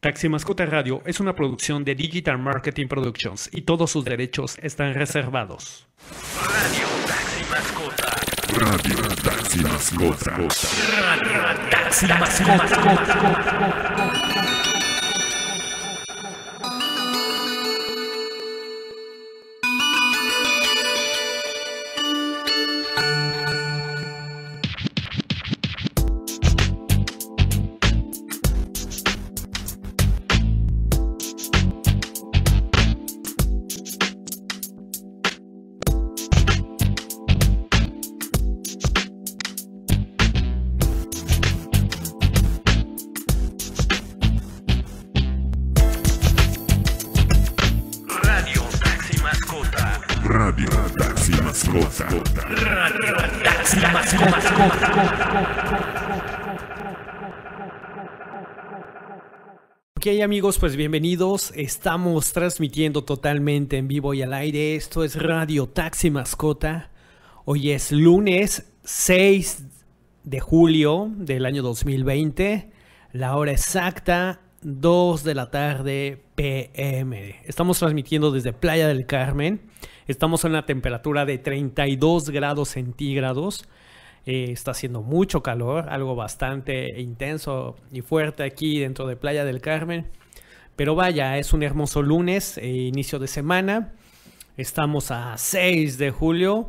Taxi Mascota Radio es una producción de Digital Marketing Productions y todos sus derechos están reservados. Radio Taxi Mascota. Radio Taxi Mascota. Radio Taxi Mascota. Amigos, pues bienvenidos. Estamos transmitiendo totalmente en vivo y al aire. Esto es Radio Taxi Mascota. Hoy es lunes 6 de julio del año 2020. La hora exacta 2 de la tarde PM. Estamos transmitiendo desde Playa del Carmen. Estamos a una temperatura de 32 grados centígrados. Eh, está haciendo mucho calor, algo bastante intenso y fuerte aquí dentro de Playa del Carmen. Pero vaya, es un hermoso lunes, eh, inicio de semana. Estamos a 6 de julio.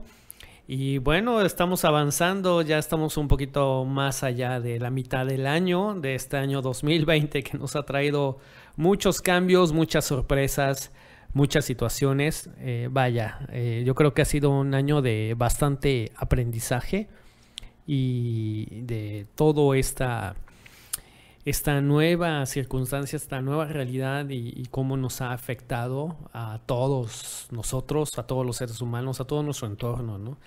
Y bueno, estamos avanzando, ya estamos un poquito más allá de la mitad del año, de este año 2020, que nos ha traído muchos cambios, muchas sorpresas, muchas situaciones. Eh, vaya, eh, yo creo que ha sido un año de bastante aprendizaje y de todo esta, esta nueva circunstancia, esta nueva realidad y, y cómo nos ha afectado a todos nosotros, a todos los seres humanos, a todo nuestro entorno, ¿no?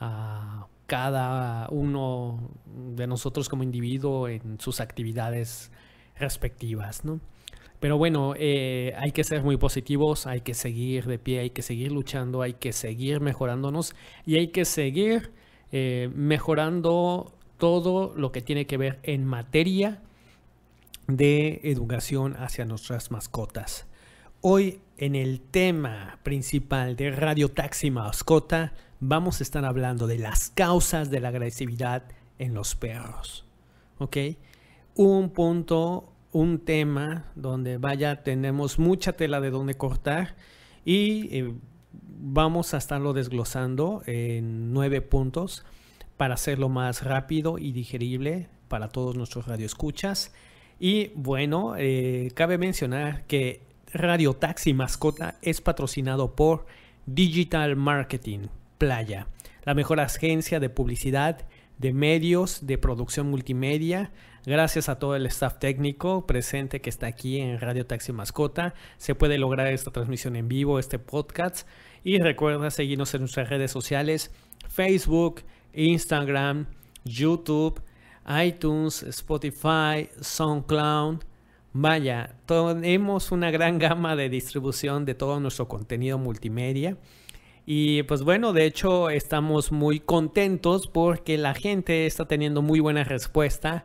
A cada uno de nosotros como individuo en sus actividades respectivas, ¿no? Pero bueno, eh, hay que ser muy positivos, hay que seguir de pie, hay que seguir luchando, hay que seguir mejorándonos y hay que seguir eh, mejorando todo lo que tiene que ver en materia de educación hacia nuestras mascotas. Hoy en el tema principal de Radio Taxi Mascota vamos a estar hablando de las causas de la agresividad en los perros. ¿Ok? Un punto, un tema donde vaya, tenemos mucha tela de donde cortar y eh, vamos a estarlo desglosando en nueve puntos para hacerlo más rápido y digerible para todos nuestros radioescuchas. Y bueno, eh, cabe mencionar que Radio Taxi Mascota es patrocinado por Digital Marketing Playa, la mejor agencia de publicidad, de medios, de producción multimedia. Gracias a todo el staff técnico presente que está aquí en Radio Taxi Mascota, se puede lograr esta transmisión en vivo, este podcast. Y recuerda seguirnos en nuestras redes sociales, Facebook, Instagram, YouTube, iTunes, Spotify, SoundCloud. Vaya, tenemos una gran gama de distribución de todo nuestro contenido multimedia. Y pues bueno, de hecho estamos muy contentos porque la gente está teniendo muy buena respuesta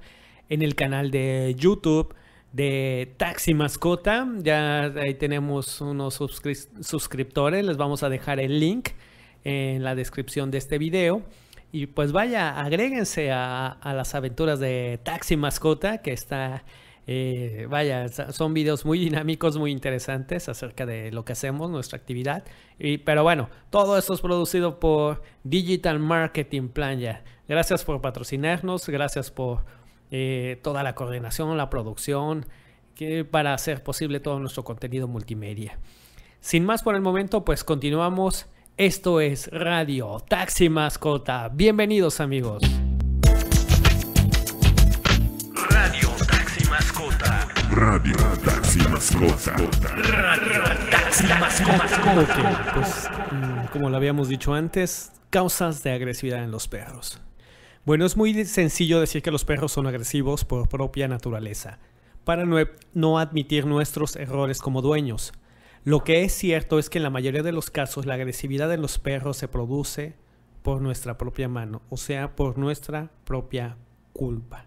en el canal de YouTube de Taxi Mascota. Ya ahí tenemos unos suscri- suscriptores, les vamos a dejar el link en la descripción de este video. Y pues vaya, agréguense a, las aventuras de Taxi Mascota, que está, eh, vaya, son videos muy dinámicos, muy interesantes acerca de lo que hacemos, nuestra actividad. Pero bueno, todo esto es producido por Digital Marketing Plan ya. Gracias por patrocinarnos, gracias por eh, toda la coordinación, la producción, que, para hacer posible todo nuestro contenido multimedia. Sin más por el momento, pues continuamos. Esto es Radio Taxi Mascota. Bienvenidos amigos. Radio Taxi Mascota. Radio Taxi Mascota. Radio Taxi Mascota. Pues mm, como lo habíamos dicho antes, causas de agresividad en los perros. Bueno, es muy sencillo decir que los perros son agresivos por propia naturaleza, para no, admitir nuestros errores como dueños. Lo que es cierto es que en la mayoría de los casos la agresividad en los perros se produce por nuestra propia mano, o sea, por nuestra propia culpa.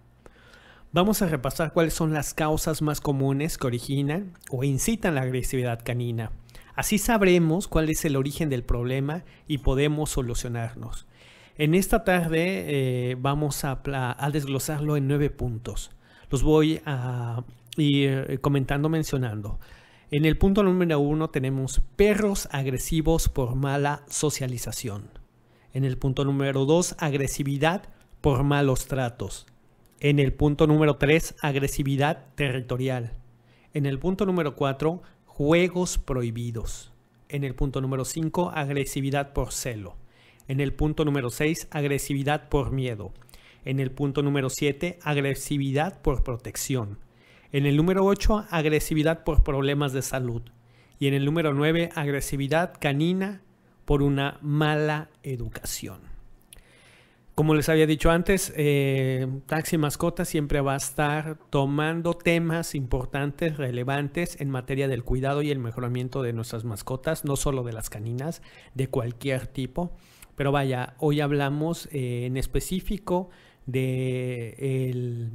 Vamos a repasar cuáles son las causas más comunes que originan o incitan la agresividad canina. Así sabremos cuál es el origen del problema y podemos solucionarnos. En esta tarde eh, vamos a, desglosarlo en nueve puntos. Los voy a ir eh, comentando, mencionando. En el punto número uno tenemos perros agresivos por mala socialización. En el punto número dos, agresividad por malos tratos. En el punto número 3, agresividad territorial. En el punto número 4, juegos prohibidos. En el punto número 5, agresividad por celo. En el punto número 6, agresividad por miedo. En el punto número 7, agresividad por protección. En el número 8, agresividad por problemas de salud. Y en el número 9, agresividad canina por una mala educación. Como les había dicho antes, eh, Taxi Mascota siempre va a estar tomando temas importantes, relevantes en materia del cuidado y el mejoramiento de nuestras mascotas, no solo de las caninas, de cualquier tipo. Pero vaya, hoy hablamos eh, en específico de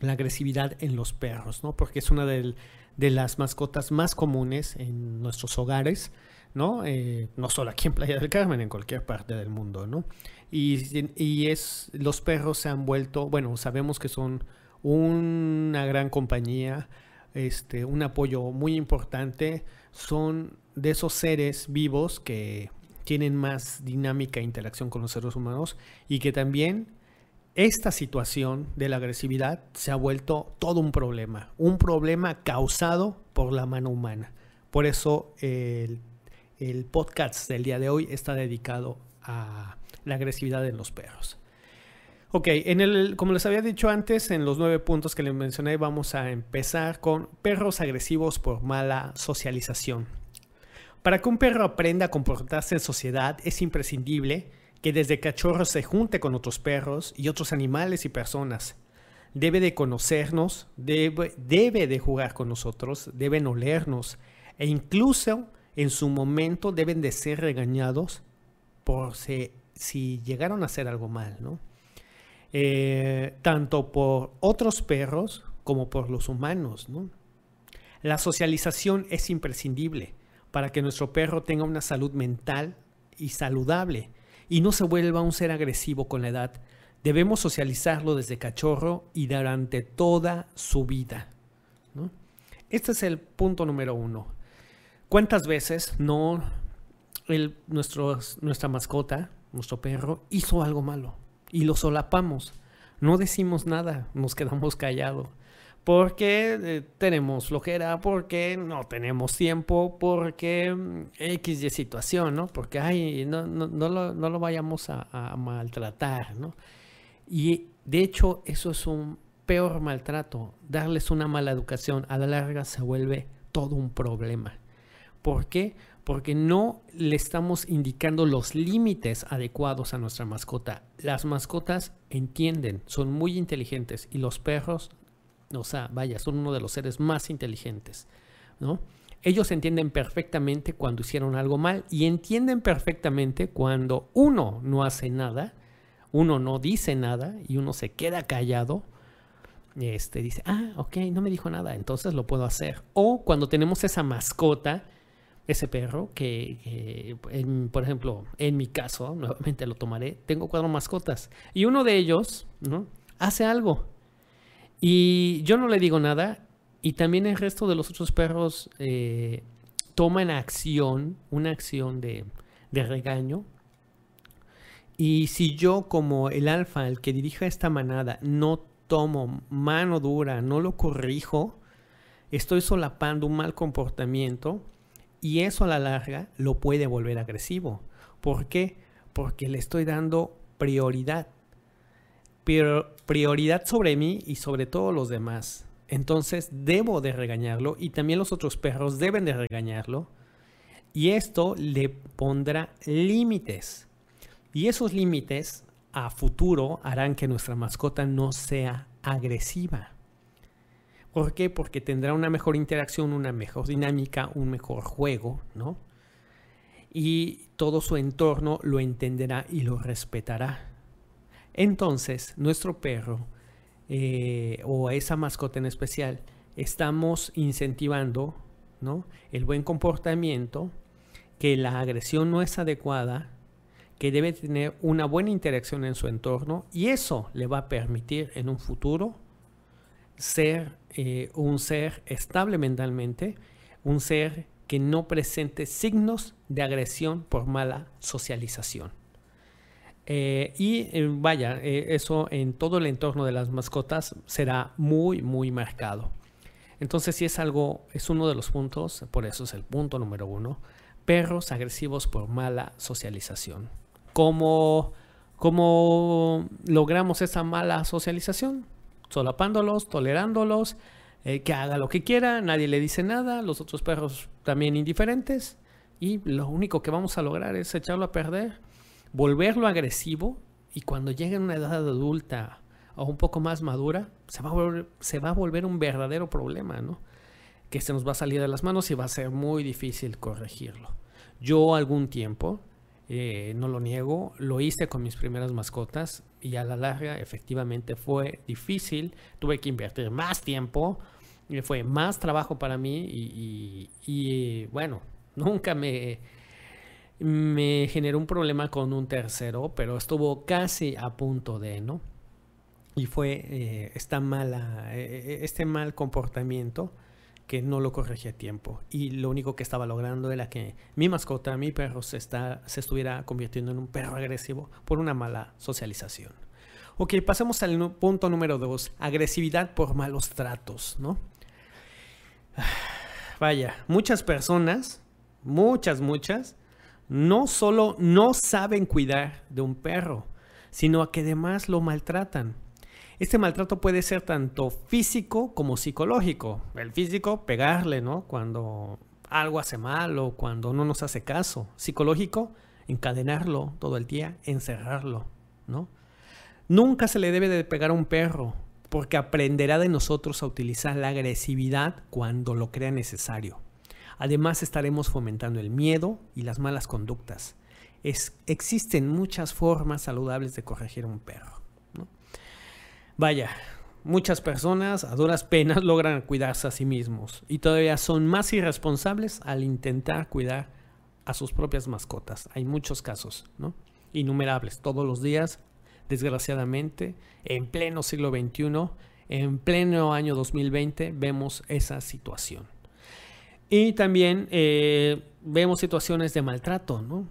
la agresividad en los perros, ¿no? Porque es una de las mascotas más comunes en nuestros hogares, ¿no? Eh, no solo aquí en Playa del Carmen, en cualquier parte del mundo, ¿no? Y, es, los perros se han vuelto, bueno, sabemos que son una gran compañía, este, un apoyo muy importante, son de esos seres vivos que tienen más dinámica e interacción con los seres humanos y que también esta situación de la agresividad se ha vuelto todo un problema, un problema causado por la mano humana. Por eso el, podcast del día de hoy está dedicado a la agresividad en los perros. Ok, como les había dicho antes, en los nueve puntos que les mencioné, vamos a empezar con perros agresivos por mala socialización. Para que un perro aprenda a comportarse en sociedad, es imprescindible que desde cachorro se junte con otros perros y otros animales y personas. Debe de conocernos, debe, de jugar con nosotros, deben olernos e incluso en su momento deben de ser regañados por si si llegaron a hacer algo mal, ¿no? Eh, tanto por otros perros como por los humanos, ¿no? La socialización es imprescindible para que nuestro perro tenga una salud mental y saludable y no se vuelva un ser agresivo con la edad. Debemos socializarlo desde cachorro y durante toda su vida. Este es el punto número uno. ¿Cuántas veces no el, nuestra mascota nuestro perro, hizo algo malo y lo solapamos. No decimos nada, nos quedamos callados. Porque eh, tenemos flojera, porque no tenemos tiempo, porque mm, X y situación, ¿no? Porque, ay, no, no, no, lo, no lo, vayamos a, a maltratar, ¿no? Y de hecho, eso es un peor maltrato. Darles una mala educación a la larga se vuelve todo un problema. ¿Por qué? porque no le estamos indicando los límites adecuados a nuestra mascota. Las mascotas entienden, son muy inteligentes y los perros, o sea, vaya, son uno de los seres más inteligentes, ¿no? Ellos entienden perfectamente cuando hicieron algo mal y entienden perfectamente cuando uno no hace nada, uno no dice nada y uno se queda callado. Este dice, ah, ok, no me dijo nada, entonces lo puedo hacer. O cuando tenemos esa mascota, ese perro que, por ejemplo, en mi caso, nuevamente lo tomaré, tengo cuatro mascotas y uno de ellos, ¿no? Hace algo y yo no le digo nada y también el resto de los otros perros eh, toman acción, una acción de, regaño. Y si yo como el alfa, el que dirige esta manada, no tomo mano dura, no lo corrijo, estoy solapando un mal comportamiento y eso a la larga lo puede volver agresivo. ¿Por qué? Porque le estoy dando prioridad. Prioridad sobre mí y sobre todos los demás. Entonces debo de regañarlo y también los otros perros deben de regañarlo. Y esto le pondrá límites. Y esos límites a futuro harán que nuestra mascota no sea agresiva. ¿Por qué? Porque tendrá una mejor interacción, una mejor dinámica, un mejor juego, ¿no? Y todo su entorno lo entenderá y lo respetará. Entonces, nuestro perro eh, o esa mascota en especial, estamos incentivando ¿no? el buen comportamiento, que la agresión no es adecuada, que debe tener una buena interacción en su entorno y eso le va a permitir en un futuro ser eh, un ser estable mentalmente, un ser que no presente signos de agresión por mala socialización. Eh, y eh, vaya, eso en todo el entorno de las mascotas será muy, muy marcado. Entonces, si es algo, es uno de los puntos, por eso es el punto número uno, perros agresivos por mala socialización. ¿Cómo, cómo logramos esa mala socialización? Solapándolos, tolerándolos, eh, que haga lo que quiera, nadie le dice nada, los otros perros también indiferentes, y lo único que vamos a lograr es echarlo a perder, volverlo agresivo, y cuando llegue a una edad adulta o un poco más madura, se va a volver, se va a volver un verdadero problema, ¿no? Que se nos va a salir de las manos y va a ser muy difícil corregirlo. Yo algún tiempo, eh, no lo niego, lo hice con mis primeras mascotas y a la larga efectivamente fue difícil, tuve que invertir más tiempo, y fue más trabajo para mí y, y bueno, nunca me, me generó un problema con un tercero, pero estuvo casi a punto de, ¿no? y fue eh, esta mala, eh, este mal comportamiento que no lo corregí a tiempo. Y lo único que estaba logrando era que mi mascota, mi perro, se, está, se estuviera convirtiendo en un perro agresivo por una mala socialización. Ok, pasemos al punto número dos, agresividad por malos tratos, ¿no? Vaya, muchas personas, muchas, muchas, no solo no saben cuidar de un perro, sino que además lo maltratan. Este maltrato puede ser tanto físico como psicológico. El físico, pegarle, ¿no? Cuando algo hace mal o cuando no nos hace caso. Psicológico, encadenarlo todo el día, encerrarlo, ¿no? Nunca se le debe de pegar a un perro porque aprenderá de nosotros a utilizar la agresividad cuando lo crea necesario. Además estaremos fomentando el miedo y las malas conductas. Existen muchas formas saludables de corregir un perro. Vaya, muchas personas a duras penas logran cuidarse a sí mismos y todavía son más irresponsables al intentar cuidar a sus propias mascotas. Hay muchos casos, ¿no? Innumerables, todos los días, desgraciadamente, en pleno siglo XXI, en pleno año 2020, vemos esa situación. Y también eh, vemos situaciones de maltrato, ¿no?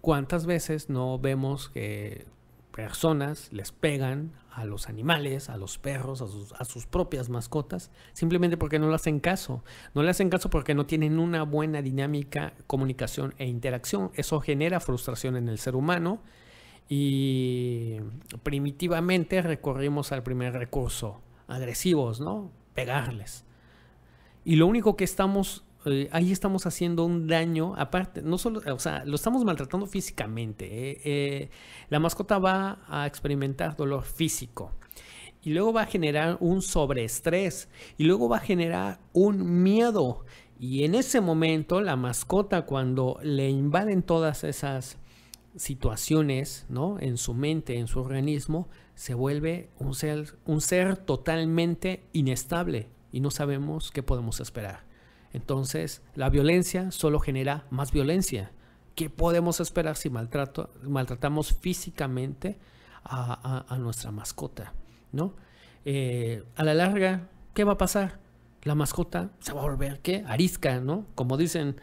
¿Cuántas veces no vemos que personas les pegan a los animales, a los perros, a sus, propias mascotas, simplemente porque no le hacen caso. No le hacen caso porque no tienen una buena dinámica, comunicación e interacción. Eso genera frustración en el ser humano y primitivamente recorrimos al primer recurso, agresivos, ¿no? Pegarles. Y lo único que estamos eh, ahí estamos haciendo un daño, aparte, no solo, o sea, lo estamos maltratando físicamente. Eh, eh, la mascota va a experimentar dolor físico y luego va a generar un sobreestrés y luego va a generar un miedo. Y en ese momento la mascota cuando le invaden todas esas situaciones, ¿no? En su mente, en su organismo, se vuelve un ser, un ser totalmente inestable y no sabemos qué podemos esperar. Entonces, la violencia solo genera más violencia. ¿Qué podemos esperar si maltratamos físicamente a, nuestra mascota? ¿no? Eh, a la larga, ¿qué va a pasar? La mascota se va a volver, ¿qué? Arisca, ¿no? Como dicen,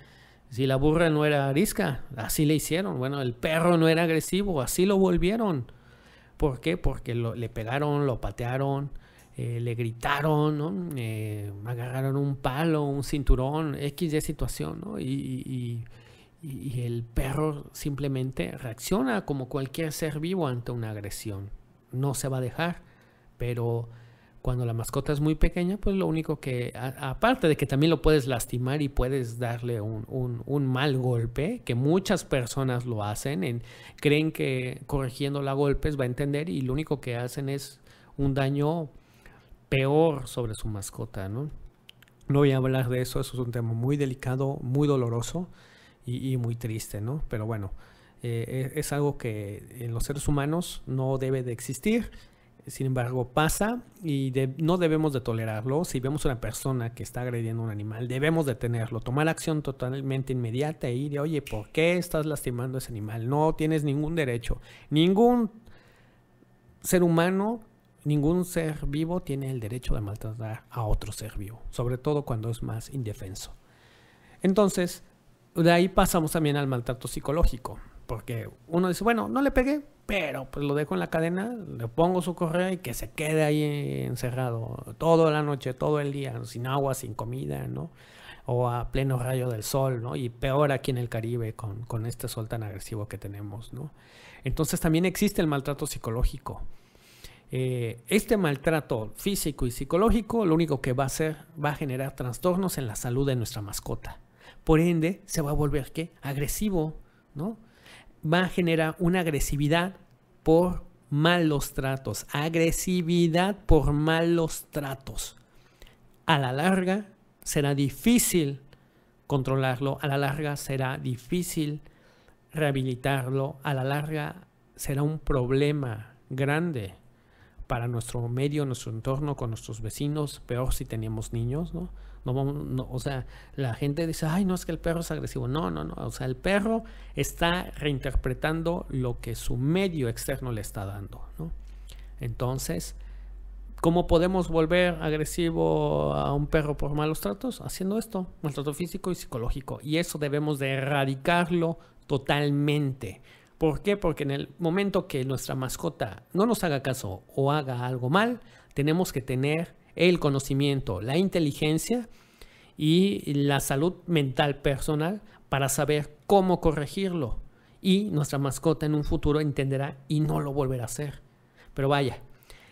si la burra no era arisca, así le hicieron. Bueno, el perro no era agresivo, así lo volvieron. ¿Por qué? Porque le pegaron, lo patearon, eh, le gritaron. Eh, agarraron un palo, un cinturón, X de situación, ¿no? Y, el perro simplemente reacciona como cualquier ser vivo ante una agresión. No se va a dejar, pero cuando la mascota es muy pequeña, pues lo único que, aparte de que también lo puedes lastimar y puedes darle un, mal golpe, que muchas personas lo hacen, en, creen que corrigiendo la golpes va a entender y lo único que hacen es un daño peor sobre su mascota, ¿no? No voy a hablar de eso, eso es un tema muy delicado, muy doloroso y, muy triste, ¿no? Pero bueno, eh, es, algo que en los seres humanos no debe de existir. Sin embargo, pasa y no debemos de tolerarlo. Si vemos una persona que está agrediendo a un animal, debemos detenerlo, tomar acción totalmente inmediata y de, oye, ¿por qué estás lastimando a ese animal? No tienes ningún derecho. Ningún ser humano, ningún ser vivo tiene el derecho de maltratar a otro ser vivo, sobre todo cuando es más indefenso. Entonces, de ahí pasamos también al maltrato psicológico, porque uno dice, bueno, no le pegué, pero pues lo dejo en la cadena, le pongo su correa y que se quede ahí encerrado toda la noche, todo el día, sin agua, sin comida, ¿no? O a pleno rayo del sol, ¿no? Y peor aquí en el Caribe con, con este sol tan agresivo que tenemos, ¿no? Entonces también existe el maltrato psicológico. Eh, este maltrato físico y psicológico lo único que va a hacer va a generar trastornos en la salud de nuestra mascota. Por ende, se va a volver ¿qué? agresivo, ¿no? Va a generar una agresividad por malos tratos, agresividad por malos tratos. A la larga será difícil controlarlo, a la larga será difícil rehabilitarlo, a la larga será un problema grande para nuestro medio, nuestro entorno, con nuestros vecinos, peor si tenemos niños, ¿no? No, no, o sea, la gente dice, ay, no es que el perro es agresivo. No, no, no. O sea, el perro está reinterpretando lo que su medio externo le está dando, ¿no? Entonces, ¿cómo podemos volver agresivo a un perro por malos tratos? Haciendo esto, maltrato físico y psicológico. Y eso debemos de erradicarlo totalmente. ¿Por qué? Porque en el momento que nuestra mascota no nos haga caso o haga algo mal, tenemos que tener el conocimiento, la inteligencia y la salud mental personal para saber cómo corregirlo. Y nuestra mascota en un futuro entenderá y no lo volverá a hacer. Pero vaya,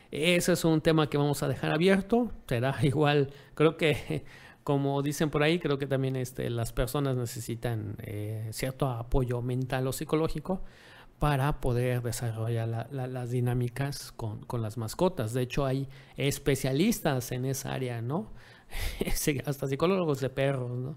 ese es un tema que vamos a dejar abierto. Será igual, creo que como dicen por ahí, creo que también este, las personas necesitan eh, cierto apoyo mental o psicológico para poder desarrollar la- la- las dinámicas con, las mascotas. De hecho, hay especialistas en esa área, ¿no? Hasta psicólogos de perros, ¿no?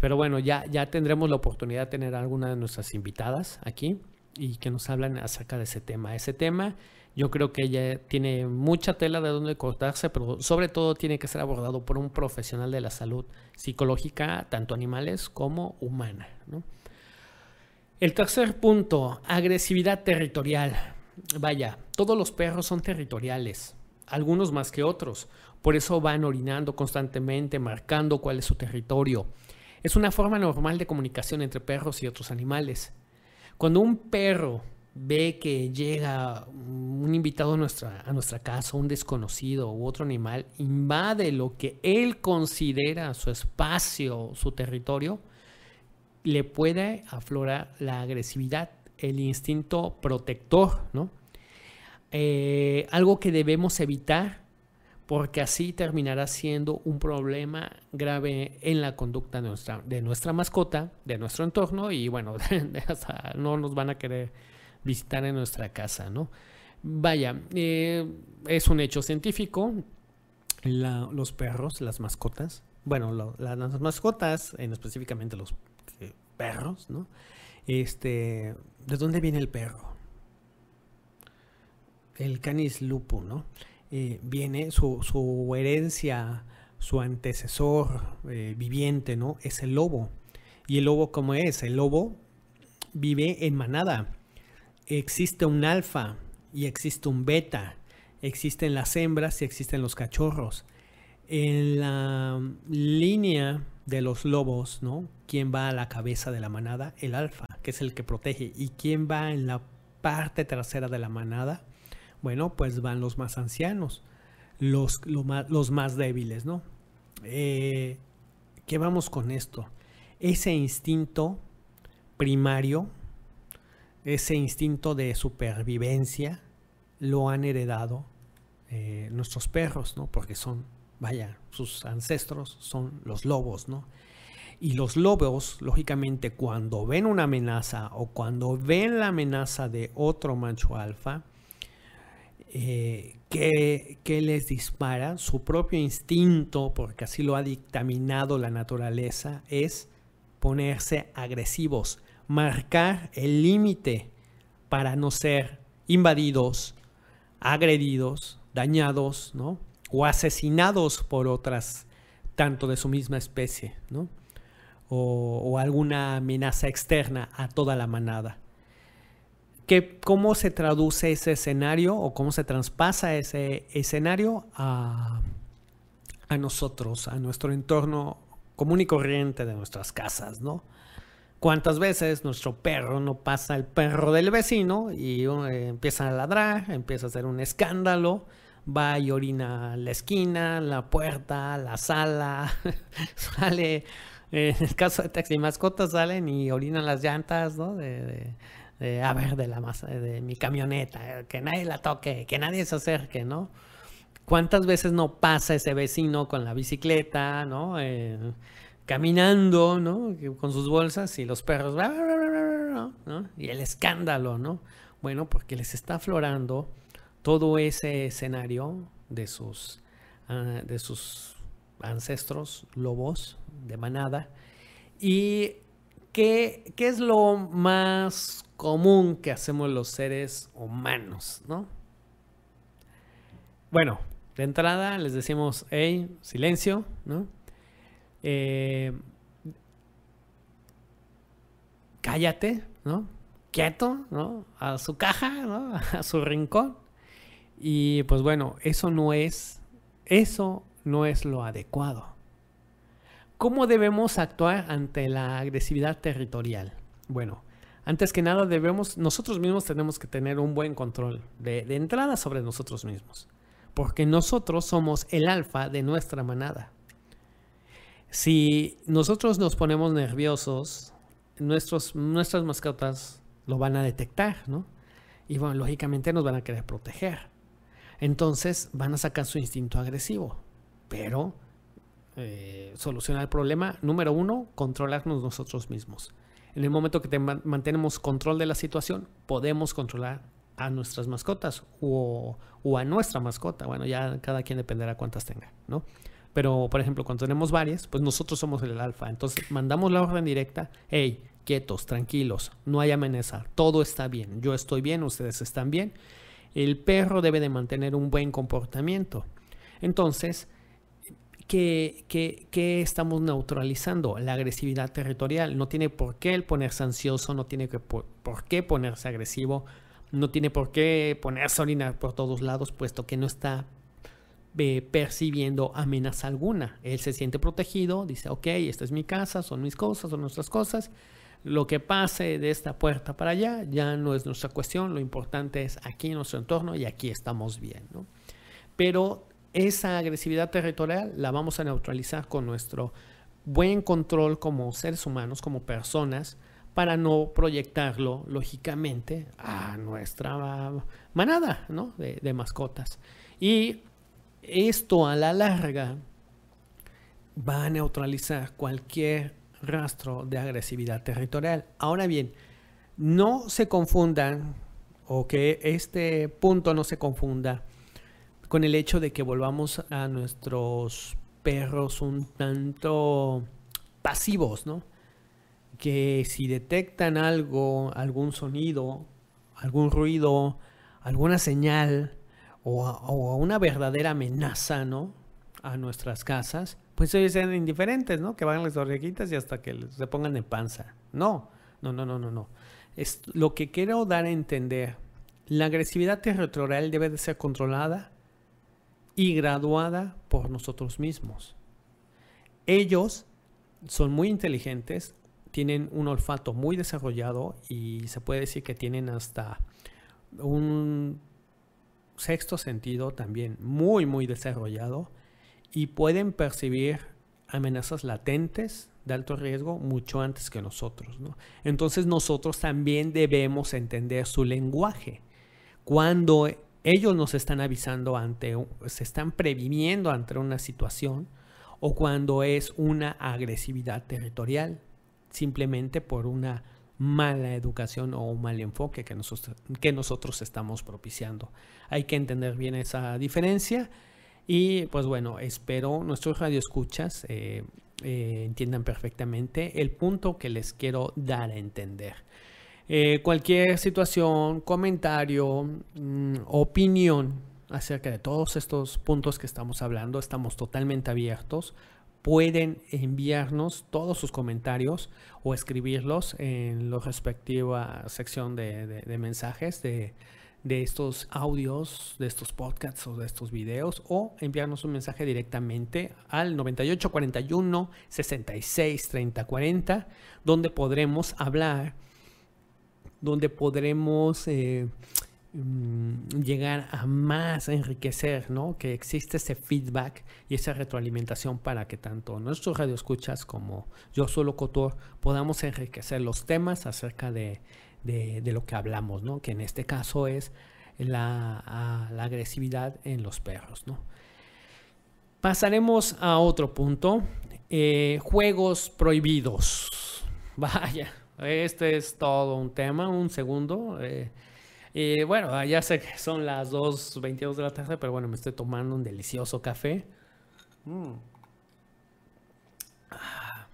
Pero bueno, ya, tendremos la oportunidad de tener alguna de nuestras invitadas aquí y que nos hablan acerca de ese tema. Ese tema yo creo que ella tiene mucha tela de donde cortarse, pero sobre todo tiene que ser abordado por un profesional de la salud psicológica, tanto animales como humana. El tercer punto, agresividad territorial. Vaya, todos los perros son territoriales, algunos más que otros. Por eso van orinando constantemente, marcando cuál es su territorio. Es una forma normal de comunicación entre perros y otros animales. Cuando un perro ve que llega un invitado a nuestra, a nuestra casa, un desconocido u otro animal, invade lo que él considera su espacio, su territorio, le puede aflorar la agresividad, el instinto protector, ¿no? Eh, algo que debemos evitar porque así terminará siendo un problema grave en la conducta de nuestra, de nuestra mascota, de nuestro entorno y bueno, hasta no nos van a querer visitar en nuestra casa, ¿no? Vaya, eh, es un hecho científico, los perros, las mascotas, bueno, las mascotas, en específicamente los eh, perros, ¿no? Este, ¿de dónde viene el perro? El canis lupus, ¿no? Eh, viene su, herencia, su antecesor viviente, ¿no? Es el lobo. ¿Y el lobo cómo es? El lobo vive en manada. Existe un alfa y existe un beta. Existen las hembras y existen los cachorros. En la línea de los lobos, ¿no? ¿Quién va a la cabeza de la manada? El alfa, que es el que protege. ¿Y quién va en la parte trasera de la manada? Bueno, pues van los más ancianos, los, lo más, los más débiles, ¿no? Eh, ¿Qué vamos con esto? Ese instinto primario, ese instinto de supervivencia, lo han heredado eh, nuestros perros, ¿no? Porque son, vaya, sus ancestros son los lobos, ¿no? Y los lobos, lógicamente, cuando ven una amenaza o cuando ven la amenaza de otro macho alfa, eh, que, que les dispara, su propio instinto, porque así lo ha dictaminado la naturaleza, es ponerse agresivos, marcar el límite para no ser invadidos, agredidos, dañados, ¿no? O asesinados por otras, tanto de su misma especie, ¿no? O, alguna amenaza externa a toda la manada. ¿Qué, ¿Cómo se traduce ese escenario o cómo se traspasa ese escenario a, a nosotros, a nuestro entorno común y corriente de nuestras casas, ¿no? ¿Cuántas veces nuestro perro no pasa el perro del vecino y eh, empieza a ladrar, empieza a hacer un escándalo, va y orina la esquina, la puerta, la sala, sale, en el caso de taxi mascotas salen y orinan las llantas, ¿no? De, de- a ver, de la masa, de mi camioneta, que nadie la toque, que nadie se acerque, ¿no? ¿Cuántas veces no pasa ese vecino con la bicicleta, ¿no? Eh, caminando, ¿no? Con sus bolsas y los perros, ¿no? Y el escándalo, ¿no? Bueno, porque les está aflorando todo ese escenario de sus, ah, de sus ancestros lobos de manada. ¿Y qué, qué es lo más común que hacemos los seres humanos, ¿no? Bueno, de entrada les decimos, hey, silencio, ¿no? Eh, cállate, ¿no? Quieto, ¿no? A su caja, ¿no? A su rincón. Y pues bueno, eso no es, eso no es lo adecuado. ¿Cómo debemos actuar ante la agresividad territorial? Bueno, antes que nada debemos, nosotros mismos tenemos que tener un buen control de, de entrada sobre nosotros mismos, porque nosotros somos el alfa de nuestra manada. Si nosotros nos ponemos nerviosos, nuestros, nuestras mascotas lo van a detectar, ¿no? Y bueno, lógicamente nos van a querer proteger. Entonces van a sacar su instinto agresivo. Pero eh, solucionar el problema, número uno, controlarnos nosotros mismos. En el momento que te man- mantenemos control de la situación, podemos controlar a nuestras mascotas o, o a nuestra mascota. Bueno, ya cada quien dependerá cuántas tenga, ¿no? Pero, por ejemplo, cuando tenemos varias, pues nosotros somos el alfa. Entonces, mandamos la orden directa, hey, quietos, tranquilos, no hay amenaza, todo está bien, yo estoy bien, ustedes están bien. El perro debe de mantener un buen comportamiento. Entonces, ¿qué, qué, qué estamos neutralizando? La agresividad territorial. No tiene por qué el ponerse ansioso, no tiene por, por qué ponerse agresivo, no tiene por qué ponerse a orinar por todos lados, puesto que no está percibiendo amenaza alguna. Él se siente protegido, dice, ok, esta es mi casa, son mis cosas, son nuestras cosas. Lo que pase de esta puerta para allá ya no es nuestra cuestión, lo importante es aquí en nuestro entorno y aquí estamos bien. ¿no? Pero esa agresividad territorial la vamos a neutralizar con nuestro buen control como seres humanos, como personas, para no proyectarlo, lógicamente, a nuestra manada ¿no? de, de mascotas. Y esto a la larga va a neutralizar cualquier rastro de agresividad territorial. Ahora bien, no se confundan o que este punto no se confunda con el hecho de que volvamos a nuestros perros un tanto pasivos, ¿no? Que si detectan algo, algún sonido, algún ruido, alguna señal o, a- una verdadera amenaza, ¿no? A nuestras casas, pues ellos sean indiferentes, ¿no? Que van las orejitas y hasta que se pongan en panza. No, no, no, no, no, no. Es lo que quiero dar a entender. La agresividad territorial debe de ser controlada y graduada por nosotros mismos. Ellos son muy inteligentes, tienen un olfato muy desarrollado y se puede decir que tienen hasta un sexto sentido también muy, muy desarrollado y pueden percibir amenazas latentes de alto riesgo mucho antes que nosotros. ¿no? Entonces nosotros también debemos entender su lenguaje. Cuando ellos nos están avisando ante, se están previniendo ante una situación o cuando es una agresividad territorial, simplemente por una mala educación o un mal enfoque que nosotros, que nosotros estamos propiciando. Hay que entender bien esa diferencia y pues bueno, espero nuestros radioescuchas eh, eh, entiendan perfectamente el punto que les quiero dar a entender. Eh, cualquier situación, comentario, mm, opinión acerca de todos estos puntos que estamos hablando, estamos totalmente abiertos. Pueden enviarnos todos sus comentarios o escribirlos en la respectiva sección de, mensajes de, de estos audios, de estos podcasts o de estos videos, o enviarnos un mensaje directamente al 9841 66 30 40, donde podremos hablar, donde podremos eh, llegar a más, enriquecer, ¿no? Que existe ese feedback y esa retroalimentación para que tanto nuestros radioescuchas como yo solo Cotor podamos enriquecer los temas acerca de, de- lo que hablamos, ¿no? Que en este caso es la, la agresividad en los perros, ¿no? Pasaremos a otro punto. eh, juegos prohibidos. Vaya, este es todo un tema. Un segundo. eh, eh, bueno, ya sé que son las 2.22 de la tarde, pero bueno, me estoy tomando un delicioso café. Mm. Ah,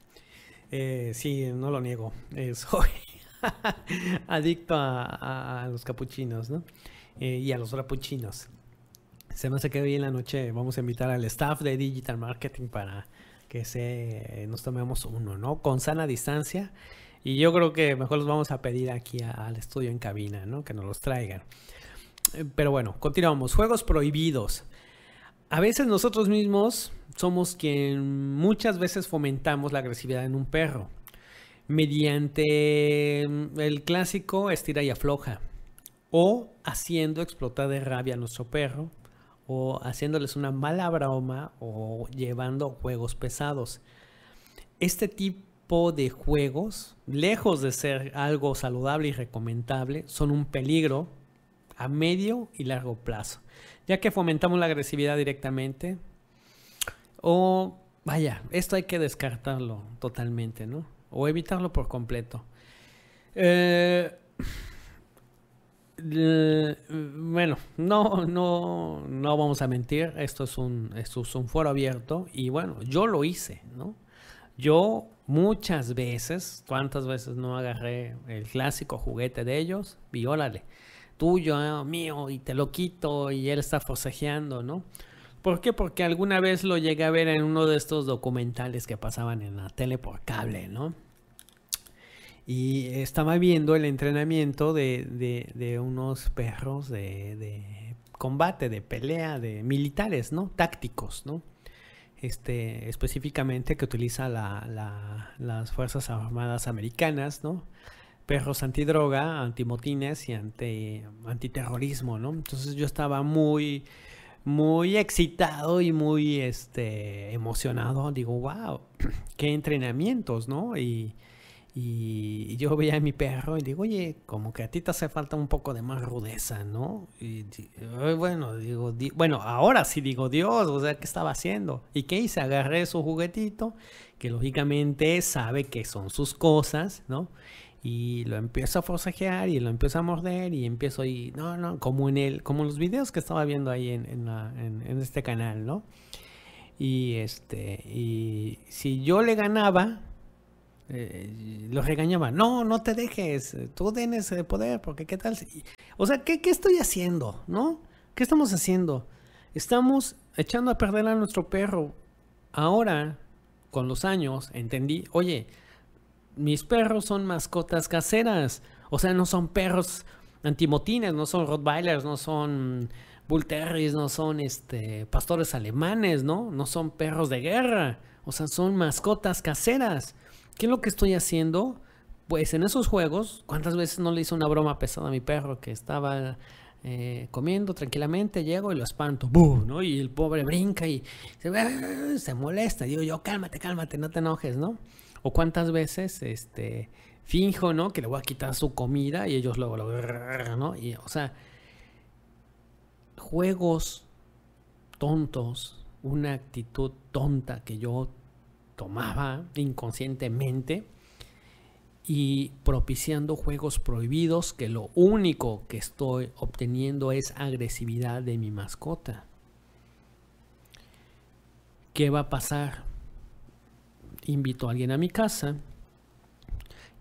eh, sí, no lo niego. eh, soy adicto a, a- a los capuchinos, ¿no? Eh, y a los rapuchinos. Se me hace que hoy en la noche vamos a invitar al staff de Digital Marketing para que se nos tomemos uno, ¿no? Con sana distancia. Y yo creo que mejor los vamos a pedir aquí al estudio en cabina, ¿no? Que nos los traigan. Eh, Pero bueno, continuamos. Juegos prohibidos. A veces nosotros mismos somos quien muchas veces fomentamos la agresividad en un perro. Mediante mm, el clásico estira y afloja. O haciendo explotar de rabia a nuestro perro. O haciéndoles una mala broma. O llevando juegos pesados. Este tipo de juegos, lejos de ser algo saludable y recomendable, son un peligro a medio y largo plazo, ya que fomentamos la agresividad directamente. O, vaya, esto hay que descartarlo totalmente, ¿no? O evitarlo por completo. Eh, bueno, no, no, no vamos a mentir, esto es un, esto es un foro abierto y bueno, yo lo hice, ¿no? Yo muchas veces, ¿cuántas veces no agarré el clásico juguete de ellos? Y órale, tuyo, mío, y te lo quito y él está forcejeando, ¿no? ¿Por qué? Porque alguna vez lo llegué a ver en uno de estos documentales que pasaban en la tele por cable, ¿no? Y estaba viendo el entrenamiento de, de- unos perros de combate, de pelea, de militares, ¿no? Tácticos, ¿no? Este, específicamente que utiliza la- la- las Fuerzas Armadas Americanas, ¿no? Perros antidroga, antimotines y anti, antiterrorismo, ¿no? Entonces yo estaba muy, muy excitado y muy este, emocionado. Digo, wow, qué entrenamientos, ¿no? Y, y yo veía a mi perro y digo, oye, como que a ti te hace falta un poco de más rudeza, ¿no? Y bueno, digo, di- bueno, ahora sí digo, Dios, o sea, ¿qué estaba haciendo? ¿Y qué hice? Agarré su juguetito, que lógicamente sabe que son sus cosas, ¿no? Y lo empiezo a forcejear y lo empiezo a morder y empiezo ahí, no, no, como en el, como los videos que estaba viendo ahí en, en la- en- en este canal, ¿no? Y este, y si yo le ganaba, eh, lo regañaba, no, no te dejes, tú tienes el poder, porque qué tal, si-". o sea, ¿qué, ¿qué estoy haciendo? ¿No? ¿Qué estamos haciendo? Estamos echando a perder a nuestro perro. Ahora, con los años, entendí, oye, mis perros son mascotas caseras, o sea, no son perros antimotines, no son rottweilers, no son bull terriers, no son este pastores alemanes, ¿no? No son perros de guerra, o sea, son mascotas caseras. ¿Qué es lo que estoy haciendo? Pues en esos juegos, ¿cuántas veces no le hice una broma pesada a mi perro que estaba eh, comiendo tranquilamente? Llego y lo espanto, ¡bum! ¿no? Y el pobre brinca y se, "Ah", se molesta. Digo yo, cálmate, cálmate, no te enojes, ¿no? O cuántas veces, este, finjo, ¿no? Que le voy a quitar su comida y ellos luego lo, ¿no? Y, o sea, juegos tontos, una actitud tonta que yo tomaba inconscientemente y propiciando juegos prohibidos que lo único que estoy obteniendo es agresividad de mi mascota. ¿Qué va a pasar? Invito a alguien a mi casa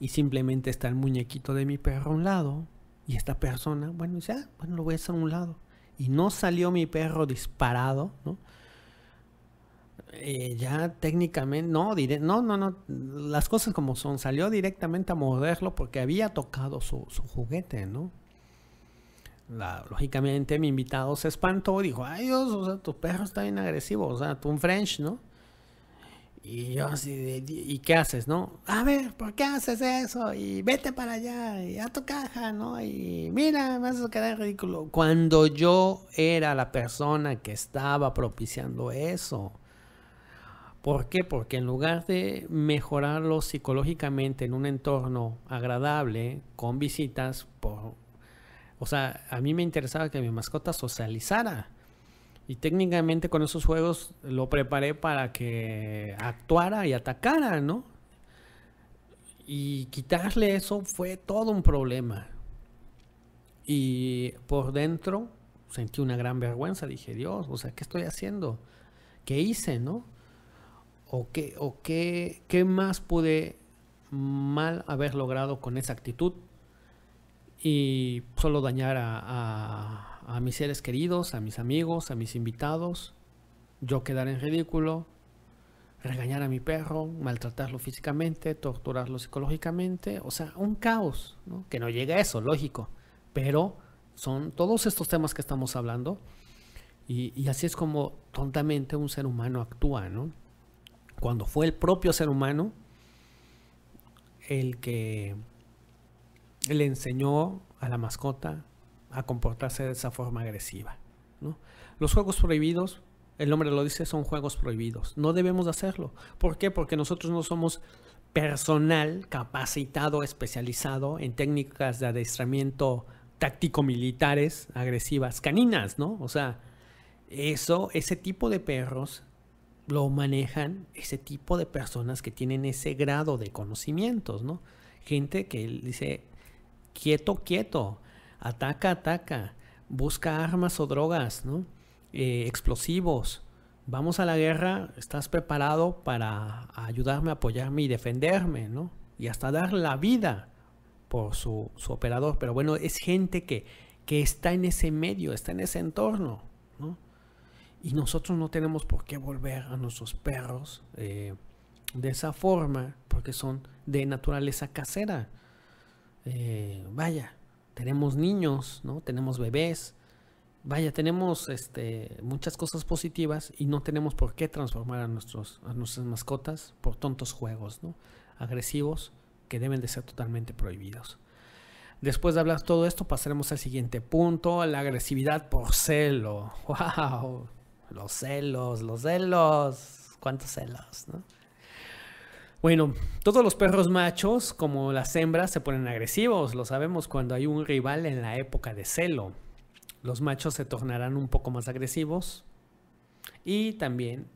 y simplemente está el muñequito de mi perro a un lado y esta persona, bueno, ya, bueno, lo voy a hacer a un lado. Y no salió mi perro disparado, ¿no? Eh, ya técnicamente, no, dire- no, no, no, las cosas como son, salió directamente a morderlo porque había tocado su, su juguete, ¿no? Lógicamente mi invitado se espantó, dijo, ay Dios, o sea, tu perro está bien agresivo, o sea, tú un French, ¿no? Y yo así ¿y qué haces, no? A ver, ¿por qué haces eso? Y vete para allá, y a tu caja, ¿no? Y mira, me a quedar ridículo. Cuando yo era la persona que estaba propiciando eso. ¿Por qué? Porque en lugar de mejorarlo psicológicamente en un entorno agradable, con visitas, por, o sea, a mí me interesaba que mi mascota socializara. Y técnicamente con esos juegos lo preparé para que actuara y atacara, ¿no? Y quitarle eso fue todo un problema. Y por dentro sentí una gran vergüenza. Dije, Dios, o sea, ¿qué estoy haciendo? ¿Qué hice, no? ¿O qué, o qué, qué más pude mal haber logrado con esa actitud? Y solo dañar a, a- mis seres queridos, a mis amigos, a mis invitados, yo quedar en ridículo, regañar a mi perro, maltratarlo físicamente, torturarlo psicológicamente, o sea, un caos, ¿no? Que no llega a eso, lógico, pero son todos estos temas que estamos hablando y, y así es como tontamente un ser humano actúa, ¿no? Cuando fue el propio ser humano el que le enseñó a la mascota a comportarse de esa forma agresiva. Los juegos prohibidos, el nombre lo dice, son juegos prohibidos. No debemos de hacerlo. ¿Por qué? Porque nosotros no somos personal capacitado, especializado en técnicas de adiestramiento táctico militares agresivas caninas, ¿no? O sea, eso, ese tipo de perros lo manejan ese tipo de personas que tienen ese grado de conocimientos, ¿no? Gente que dice, quieto, quieto, ataca, ataca, busca armas o drogas, ¿no? Eh, explosivos. Vamos a la guerra, estás preparado para ayudarme, apoyarme y defenderme, ¿no? Y hasta dar la vida por su, su operador. Pero bueno, es gente que, que está en ese medio, está en ese entorno, ¿no? Y nosotros no tenemos por qué volver a nuestros perros eh, de esa forma, porque son de naturaleza casera. Eh, vaya, tenemos niños, ¿no? Tenemos bebés. Vaya, tenemos este, muchas cosas positivas y no tenemos por qué transformar a, nuestros, a nuestras mascotas por tontos juegos, ¿no? Agresivos que deben de ser totalmente prohibidos. Después de hablar todo esto, pasaremos al siguiente punto, la agresividad por celo. ¡Wow! Los celos, los celos. ¿Cuántos celos, no? Bueno, todos los perros machos, como las hembras, se ponen agresivos. Lo sabemos cuando hay un rival en la época de celo. Los machos se tornarán un poco más agresivos. Y también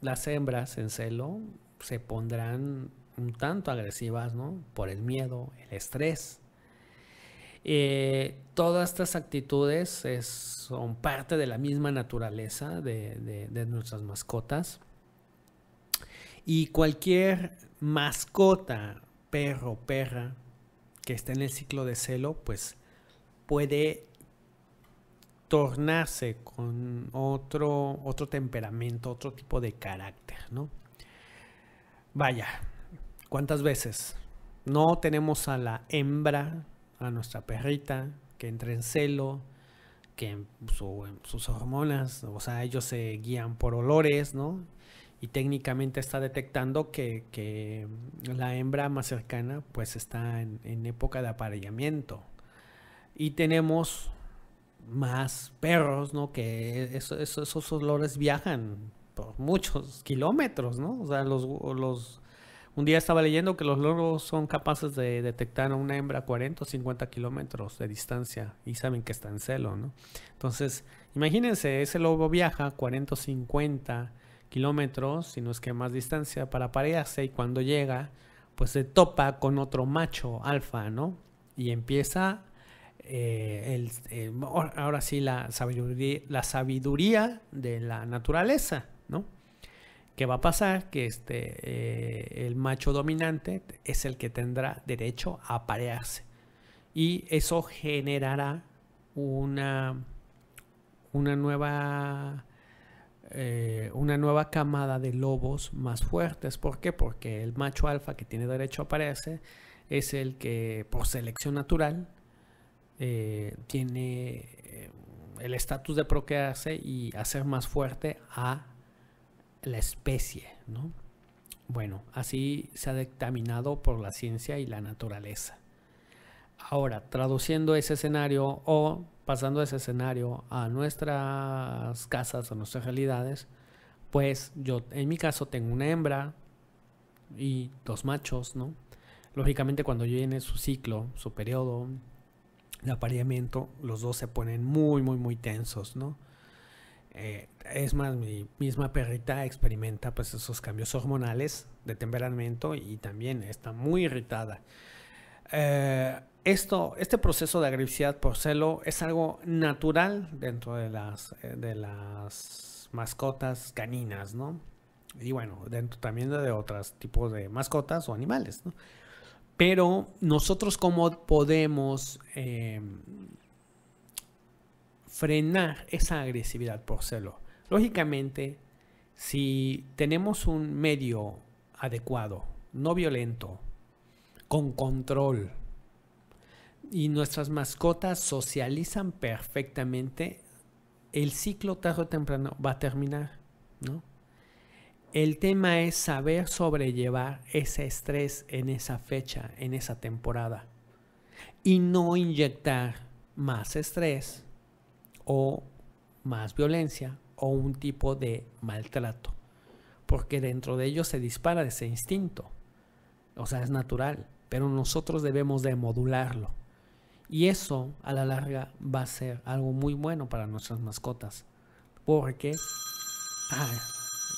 las hembras en celo se pondrán un tanto agresivas, ¿no? Por el miedo, el estrés. Eh, todas estas actitudes es- son parte de la misma naturaleza de, de- nuestras mascotas. Y cualquier mascota, perro, perra, que esté en el ciclo de celo, pues puede tornarse con otro, otro temperamento, otro tipo de carácter, ¿no? Vaya, ¿cuántas veces no tenemos a la hembra, a nuestra perrita, que entra en celo, que sus hormonas, o sea, ellos se guían por olores, ¿no? Y técnicamente está detectando que, que la hembra más cercana pues está en, época de apareamiento. Y tenemos más perros, ¿no? Que eso- eso- esos olores viajan por muchos kilómetros, ¿no? O sea, los, los... Un día estaba leyendo que los lobos son capaces de detectar a una hembra a 40 o 50 kilómetros de distancia y saben que está en celo, ¿no? Entonces, imagínense, ese lobo viaja 40 o 50 kilómetros, si no es que más distancia, para aparearse y cuando llega, pues se topa con otro macho alfa, ¿no? Y empieza eh, el, eh, ahora- ahora sí la sabiduría, la sabiduría de la naturaleza, ¿no? ¿Qué va a pasar? Que este, eh, el macho dominante es el que tendrá derecho a aparearse. Y eso generará una, una nueva eh, una nueva camada de lobos más fuertes. ¿Por qué? Porque el macho alfa que tiene derecho a aparearse es el que por selección natural eh, tiene el estatus de procrearse y hacer más fuerte a la especie, ¿no? Bueno, así se ha dictaminado por la ciencia y la naturaleza. Ahora, traduciendo ese escenario o pasando ese escenario a nuestras casas, a nuestras realidades, pues yo en mi caso tengo una hembra y dos machos, ¿no? Lógicamente cuando llene su ciclo, su periodo de apareamiento, los dos se ponen muy, muy, muy tensos, ¿no? Eh, es más, mi misma perrita experimenta pues esos cambios hormonales de temperamento y también está muy irritada. Eh, esto, este proceso de agresividad por celo es algo natural dentro de las, eh, de las mascotas caninas, ¿no? Y bueno, dentro también de otros tipos de mascotas o animales, ¿no? Pero nosotros cómo podemos frenar esa agresividad por celo. Lógicamente, si tenemos un medio adecuado, no violento, con control, y nuestras mascotas socializan perfectamente, el ciclo tarde o temprano va a terminar, ¿no? El tema es saber sobrellevar ese estrés en esa fecha, en esa temporada, y no inyectar más estrés o más violencia o un tipo de maltrato, porque dentro de ellos se dispara ese instinto, o sea, es natural, pero nosotros debemos de modularlo. Y eso a la larga va a ser algo muy bueno para nuestras mascotas. Porque... Ah,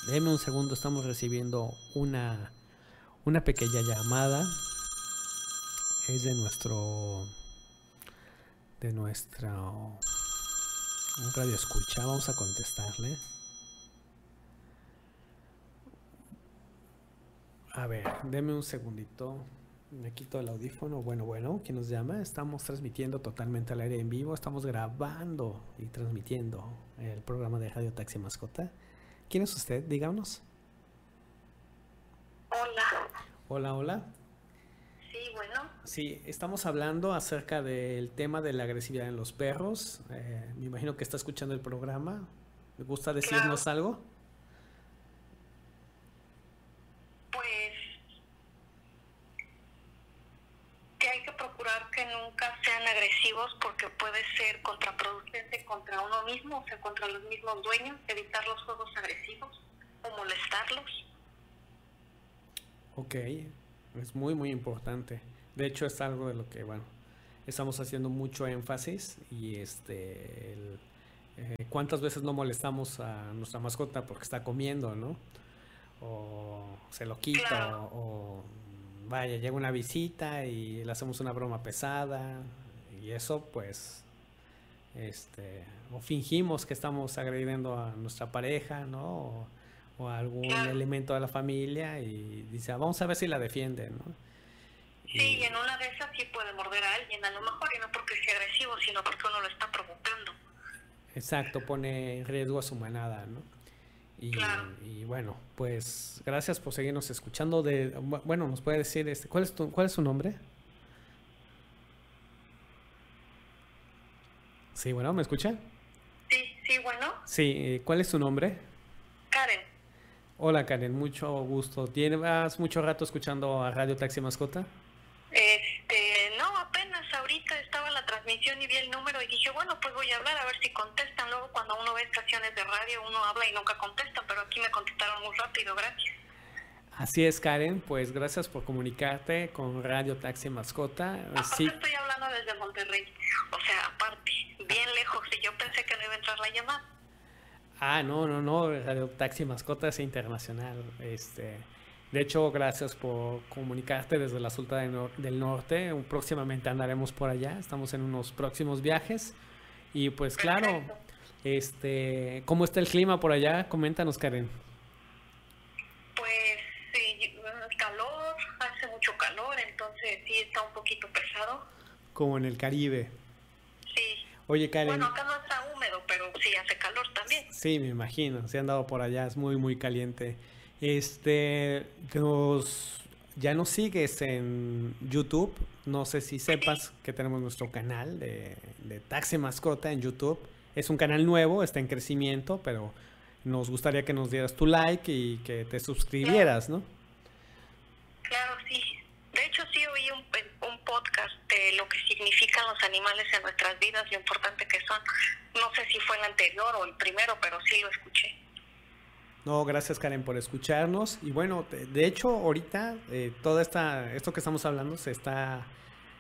déme un segundo, estamos recibiendo una, una pequeña llamada. Es de nuestro... De nuestro... Un radio escucha, vamos a contestarle. A ver, deme un segundito. Me quito el audífono. Bueno, bueno, ¿quién nos llama? Estamos transmitiendo totalmente al aire en vivo. Estamos grabando y transmitiendo el programa de Radio Taxi Mascota. ¿Quién es usted? Díganos. Hola. Hola, hola. Sí, bueno. Sí, estamos hablando acerca del tema de la agresividad en los perros. Eh, me imagino que está escuchando el programa. ¿Me gusta decirnos Claro. algo? Pues que hay que procurar que nunca sean agresivos porque puede ser contraproducente contra uno mismo, o sea, contra los mismos dueños, evitar los juegos agresivos o molestarlos. Ok, es muy muy importante. De hecho es algo de lo que, bueno, estamos haciendo mucho énfasis y este, el, eh, cuántas veces no molestamos a nuestra mascota porque está comiendo, ¿no? O se lo quita Claro. o, o, vaya, llega una visita y le hacemos una broma pesada y eso pues, este, o fingimos que estamos agrediendo a nuestra pareja, ¿no? O, o a algún Claro. elemento de la familia y dice, "Ah, vamos a ver si la defiende, ¿no? Sí, y en una de esas sí puede morder a alguien, a lo mejor, y no porque sea agresivo, sino porque uno lo está provocando. Exacto, pone en riesgo a su manada, ¿no? Y, Claro. y bueno, pues gracias por seguirnos escuchando. De, bu- bueno, nos puede decir, este, ¿cuál es tu, cuál es su nombre? Sí, bueno, ¿me escucha? Sí, sí, bueno. Sí, eh, ¿cuál es su nombre? Hola Karen, mucho gusto. ¿Tienes mucho rato escuchando a Radio Taxi Mascota? este, no, apenas ahorita estaba la transmisión y vi el número y dije, bueno, pues voy a hablar a ver si contestan. Luego cuando uno ve estaciones de radio, uno habla y nunca contesta, pero aquí me contestaron muy rápido, gracias. Así es, Karen, pues gracias por comunicarte con Radio Taxi Mascota. Aparte Sí, estoy hablando desde Monterrey, o sea, aparte, bien lejos, y yo pensé que no iba a entrar la llamada. Ah, no, no, no, Radio Taxi Mascotas Internacional. Este, de hecho, gracias por comunicarte desde la Sulta del, Nor del Norte. Próximamente andaremos por allá, estamos en unos próximos viajes. Y pues claro, este, ¿cómo está el clima por allá? Coméntanos, Karen. Pues sí, mm, calor, hace mucho calor, entonces sí está un poquito pesado. Como en el Caribe. Sí. Oye, Karen. Bueno, acá no Sí, me imagino. Se han dado por allá, es muy, muy caliente. Este, nos, ya nos sigues en YouTube. No sé si sepas que tenemos nuestro canal de, de Taxi Mascota en YouTube. Es un canal nuevo, está en crecimiento, pero nos gustaría que nos dieras tu like y que te suscribieras, ¿no? Claro, sí. De hecho, sí oí un, un podcast de lo que significan los animales en nuestras vidas, lo importante que son. No sé si fue el anterior o el primero, pero sí lo escuché. No, gracias Karen por escucharnos. Y bueno, de, hecho, ahorita eh, todo esta, esto que estamos hablando se está,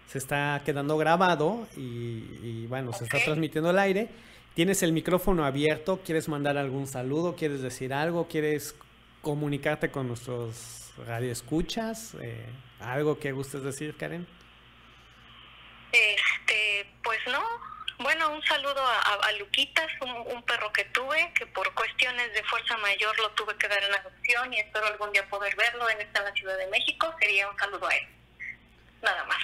se está quedando grabado y, y, bueno, se está transmitiendo al aire. Tienes el micrófono abierto, ¿quieres mandar algún saludo? ¿Quieres decir algo? ¿Quieres comunicarte con nuestros radioescuchas? Eh, ¿Algo que gustes decir, Karen? Este, pues no. Bueno, un saludo a, Luquitas, un, perro que tuve, que por cuestiones de fuerza mayor lo tuve que dar en adopción y espero algún día poder verlo. Él está en la Ciudad de México. Sería un saludo a él. Nada más.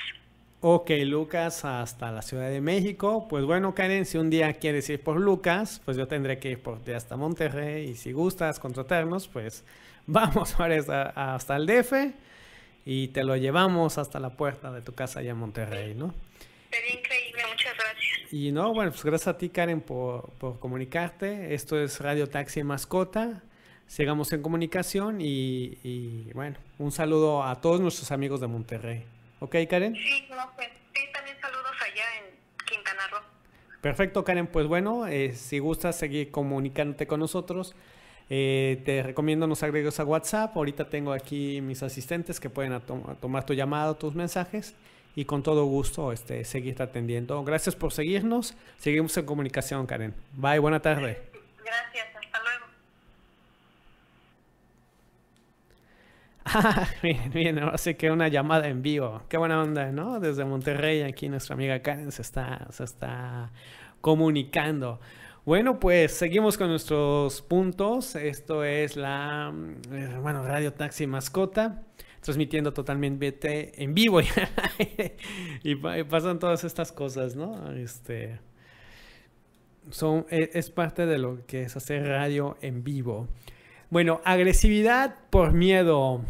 Ok, Lucas, hasta la Ciudad de México. Pues bueno, Karen, si un día quieres ir por Lucas, pues yo tendré que ir por ti hasta Monterrey. Y si gustas contratarnos, pues vamos hasta, hasta el DF y te lo llevamos hasta la puerta de tu casa allá en Monterrey, ¿no? Sería increíble. Muchas gracias. Y no, bueno, pues gracias a ti, Karen, por, por comunicarte. Esto es Radio Taxi Mascota. Sigamos en comunicación y, y, bueno, un saludo a todos nuestros amigos de Monterrey. ¿Ok, Karen? Sí, no, pues, sí, también saludos allá en Quintana Roo. Perfecto, Karen. Pues bueno, eh, si gustas seguir comunicándote con nosotros, eh, te recomiendo nos agregues a WhatsApp. Ahorita tengo aquí mis asistentes que pueden tomar tu llamada, tus mensajes y con todo gusto este, seguirte atendiendo. Gracias por seguirnos. Seguimos en comunicación, Karen. Bye, buena tarde. Gracias, hasta luego. Ah, bien, bien, ahora sí que una llamada en vivo. Qué buena onda, ¿no? Desde Monterrey, aquí nuestra amiga Karen se está, se está comunicando. Bueno, pues seguimos con nuestros puntos. Esto es la, mm, eh, bueno, Radio Taxi Mascota, transmitiendo totalmente en vivo y, pasan todas estas cosas, ¿no? Este, son, e- es parte de lo que es hacer radio en vivo. Bueno, agresividad por miedo.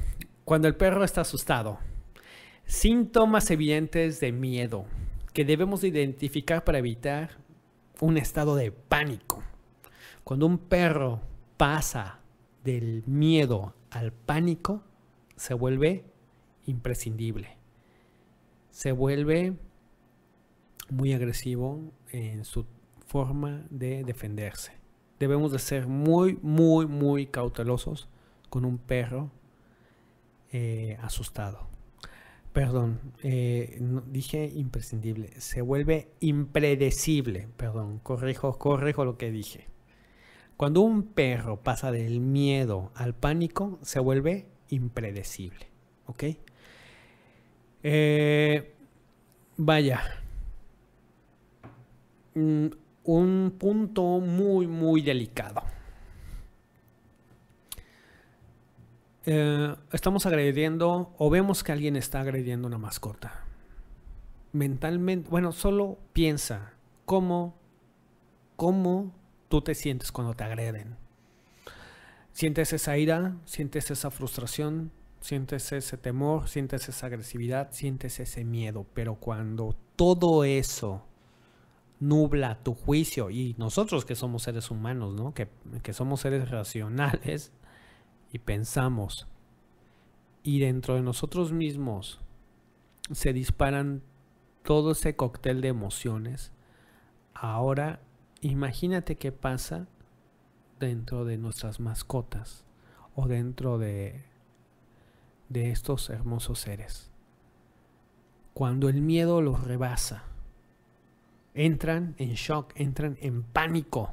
Cuando el perro está asustado. Síntomas evidentes de miedo que debemos de identificar para evitar un estado de pánico. Cuando un perro pasa del miedo al pánico, se vuelve imprescindible. Se vuelve muy agresivo en su forma de defenderse. Debemos de ser muy, muy, muy cautelosos con un perro eh, asustado. Perdón, eh, dije imprescindible. Se vuelve impredecible. Perdón, corrijo, corrijo lo que dije. Cuando un perro pasa del miedo al pánico, se vuelve impredecible. ¿Ok? Eh, vaya. Mm, un punto muy, muy delicado. Eh, estamos agrediendo o vemos que alguien está agrediendo una mascota. Mentalmente, bueno, solo piensa cómo, cómo tú te sientes cuando te agreden. Sientes esa ira, sientes esa frustración, sientes ese temor, sientes esa agresividad, sientes ese miedo, pero cuando todo eso nubla tu juicio y nosotros que somos seres humanos, ¿no? Que, que somos seres racionales y pensamos y dentro de nosotros mismos se disparan todo ese cóctel de emociones. Ahora imagínate qué pasa dentro de nuestras mascotas o dentro de de estos hermosos seres. Cuando el miedo los rebasa, entran en shock, entran en pánico,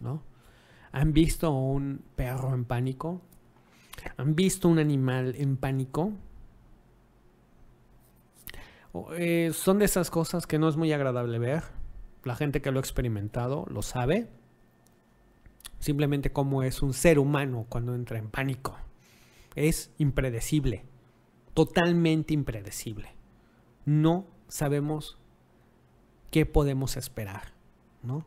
¿no? ¿Han visto un perro en pánico? ¿Han visto un animal en pánico? Eh, son de esas cosas que no es muy agradable ver. La gente que lo ha experimentado lo sabe. Simplemente cómo es un ser humano cuando entra en pánico. Es impredecible. totalmente impredecible. No sabemos qué podemos esperar, ¿no?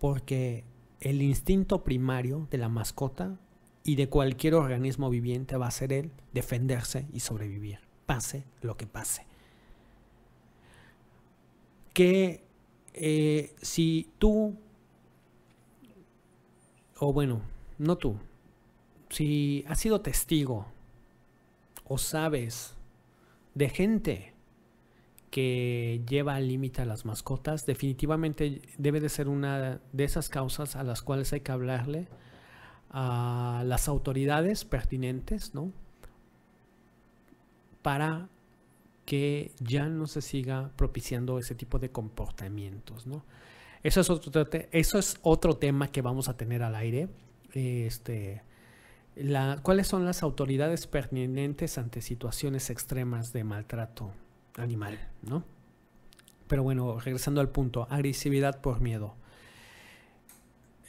Porque el instinto primario de la mascota y de cualquier organismo viviente va a ser el defenderse y sobrevivir, pase lo que pase. Que eh, si tú, o bueno, no tú, si has sido testigo o sabes de gente que lleva al límite a las mascotas, definitivamente debe de ser una de esas causas a las cuales hay que hablarle a las autoridades pertinentes, ¿no? Para que ya no se siga propiciando ese tipo de comportamientos, ¿no? Eso es otro, eso es otro tema que vamos a tener al aire. Este, la- ¿Cuáles son las autoridades pertinentes ante situaciones extremas de maltrato animal, ¿no? Pero bueno, regresando al punto, agresividad por miedo.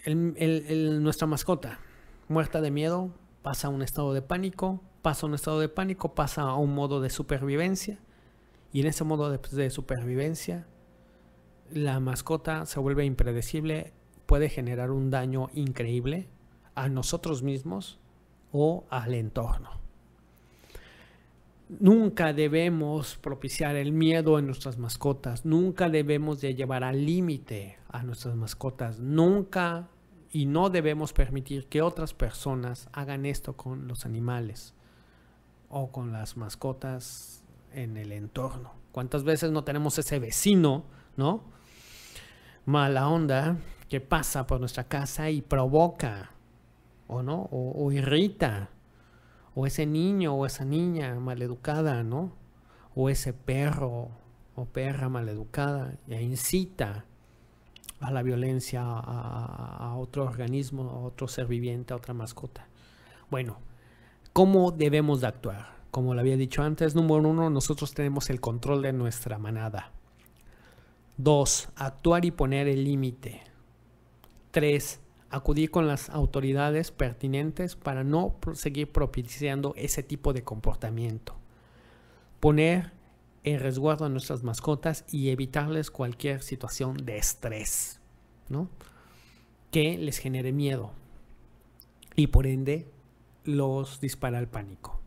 El- el- nuestra mascota, muerta de miedo, pasa a un estado de pánico, pasa a un estado de pánico, pasa a un modo de supervivencia, y en ese modo de supervivencia, la mascota se vuelve impredecible, puede generar un daño increíble a nosotros mismos o al entorno. Nunca debemos propiciar el miedo en nuestras mascotas, nunca debemos de llevar al límite a nuestras mascotas, nunca y no debemos permitir que otras personas hagan esto con los animales o con las mascotas en el entorno. ¿Cuántas veces no tenemos ese vecino, no? Mala onda que pasa por nuestra casa y provoca, o no, o, irrita, o ese niño o esa niña maleducada, ¿no? O ese perro o perra maleducada e incita a la violencia a, a- a otro organismo, a otro ser viviente, a otra mascota. Bueno, ¿cómo debemos de actuar? Como lo había dicho antes, número uno, nosotros tenemos el control de nuestra manada. Dos, actuar y poner el límite. Tres, acudir con las autoridades pertinentes para no seguir propiciando ese tipo de comportamiento. Poner en resguardo a nuestras mascotas y evitarles cualquier situación de estrés, ¿no? Que les genere miedo y por ende los dispara al pánico.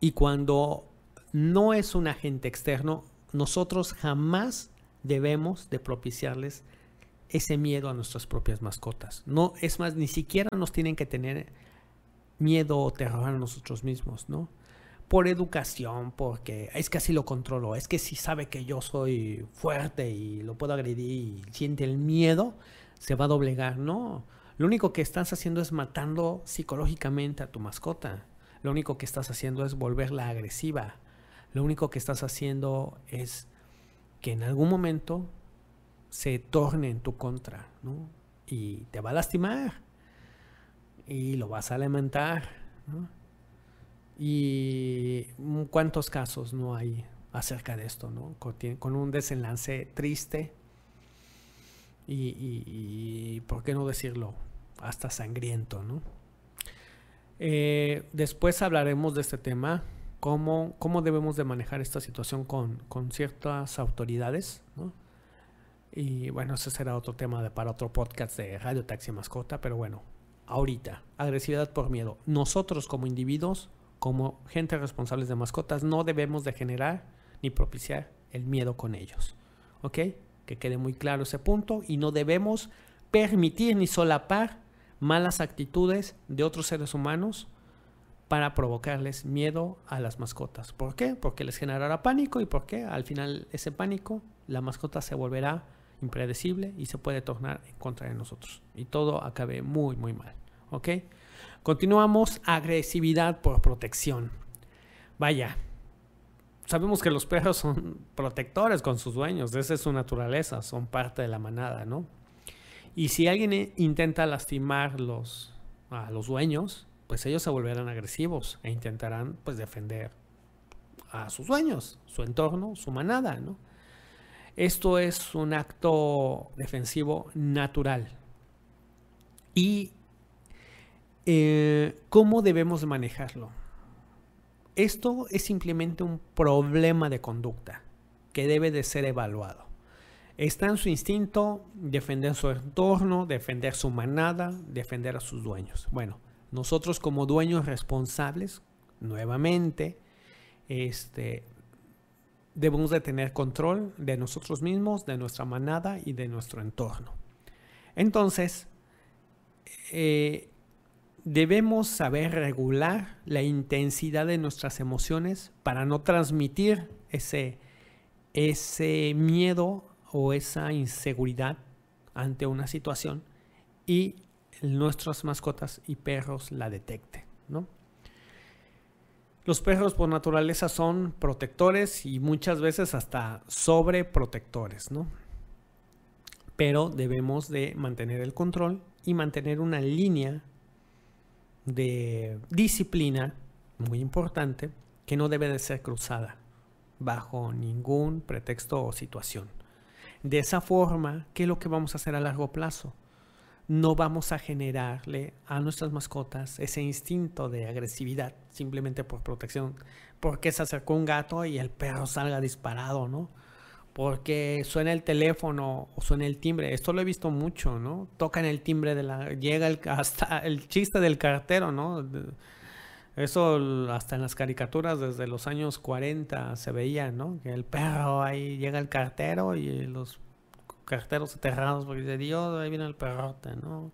Y cuando no es un agente externo, nosotros jamás debemos de propiciarles ese miedo a nuestras propias mascotas. No, es más, ni siquiera nos tienen que tener miedo o terror a nosotros mismos, ¿no? Por educación, porque es que así lo controlo, es que si sabe que yo soy fuerte y lo puedo agredir y siente el miedo, se va a doblegar. No, lo único que estás haciendo es matando psicológicamente a tu mascota. Lo único que estás haciendo es volverla agresiva. Lo único que estás haciendo es que en algún momento se torne en tu contra, ¿no? Y te va a lastimar. Y lo vas a lamentar. Y cuántos casos no hay acerca de esto, ¿no? Con, un desenlace triste y, ¿por qué no decirlo? Hasta sangriento, ¿no? Eh, después hablaremos de este tema, cómo, cómo debemos de manejar esta situación con, con ciertas autoridades, ¿no? Y bueno, ese será otro tema para otro podcast de Radio Taxi Mascota, pero bueno, ahorita, agresividad por miedo. Nosotros como individuos, como gente responsables de mascotas, no debemos de generar ni propiciar el miedo con ellos. ¿Ok? Que quede muy claro ese punto y no debemos permitir ni solapar malas actitudes de otros seres humanos para provocarles miedo a las mascotas. ¿Por qué? Porque les generará pánico y porque al final ese pánico, la mascota se volverá impredecible y se puede tornar en contra de nosotros. Y todo acabe muy, muy mal. ¿Ok? Continuamos, agresividad por protección. Vaya, sabemos que los perros son protectores con sus dueños, esa es su naturaleza, son parte de la manada, ¿no? Y si alguien intenta lastimar los, a los dueños, pues ellos se volverán agresivos e intentarán pues defender a sus dueños, su entorno, su manada, ¿no? Esto es un acto defensivo natural. ¿Y eh, cómo debemos manejarlo? Esto es simplemente un problema de conducta que debe de ser evaluado. Está en su instinto defender su entorno, defender su manada, defender a sus dueños. Bueno, nosotros como dueños responsables, nuevamente, este, debemos de tener control de nosotros mismos, de nuestra manada y de nuestro entorno. Entonces, eh, debemos saber regular la intensidad de nuestras emociones para no transmitir ese, ese miedo o esa inseguridad ante una situación y nuestras mascotas y perros la detecten, ¿no? Los perros por naturaleza son protectores y muchas veces hasta sobreprotectores, ¿no? Pero debemos de mantener el control y mantener una línea de disciplina muy importante que no debe de ser cruzada bajo ningún pretexto o situación. De esa forma, ¿qué es lo que vamos a hacer a largo plazo? No vamos a generarle a nuestras mascotas ese instinto de agresividad simplemente por protección, porque se acercó un gato y el perro salga disparado, ¿no? Porque suena el teléfono o suena el timbre. Esto lo he visto mucho, ¿no? Tocan el timbre de la... Llega el, hasta el chiste del cartero, ¿no? Eso hasta en las caricaturas desde los años 40 se veía, ¿no? Que el perro ahí llega el cartero y los carteros aterrados porque dice, Dios, ahí viene el perrote, ¿no?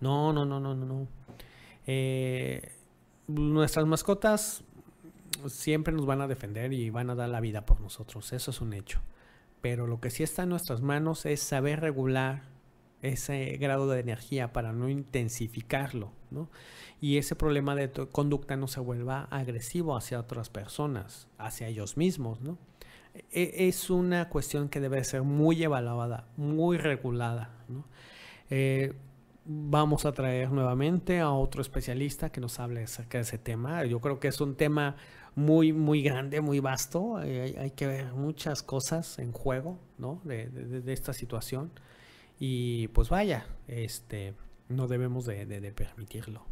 No, no, no, no, no, no. Eh, nuestras mascotas siempre nos van a defender y van a dar la vida por nosotros, eso es un hecho. Pero lo que sí está en nuestras manos es saber regular ese grado de energía para no intensificarlo, ¿no? Y ese problema de conducta no se vuelva agresivo hacia otras personas, hacia ellos mismos, ¿no? E es una cuestión que debe ser muy evaluada, muy regulada, ¿no? Eh, vamos a traer nuevamente a otro especialista que nos hable acerca de ese tema. Yo creo que es un tema muy, muy grande, muy vasto. Eh, hay, que ver muchas cosas en juego. De, esta situación. Y pues vaya, este, no debemos de, de, de, permitirlo.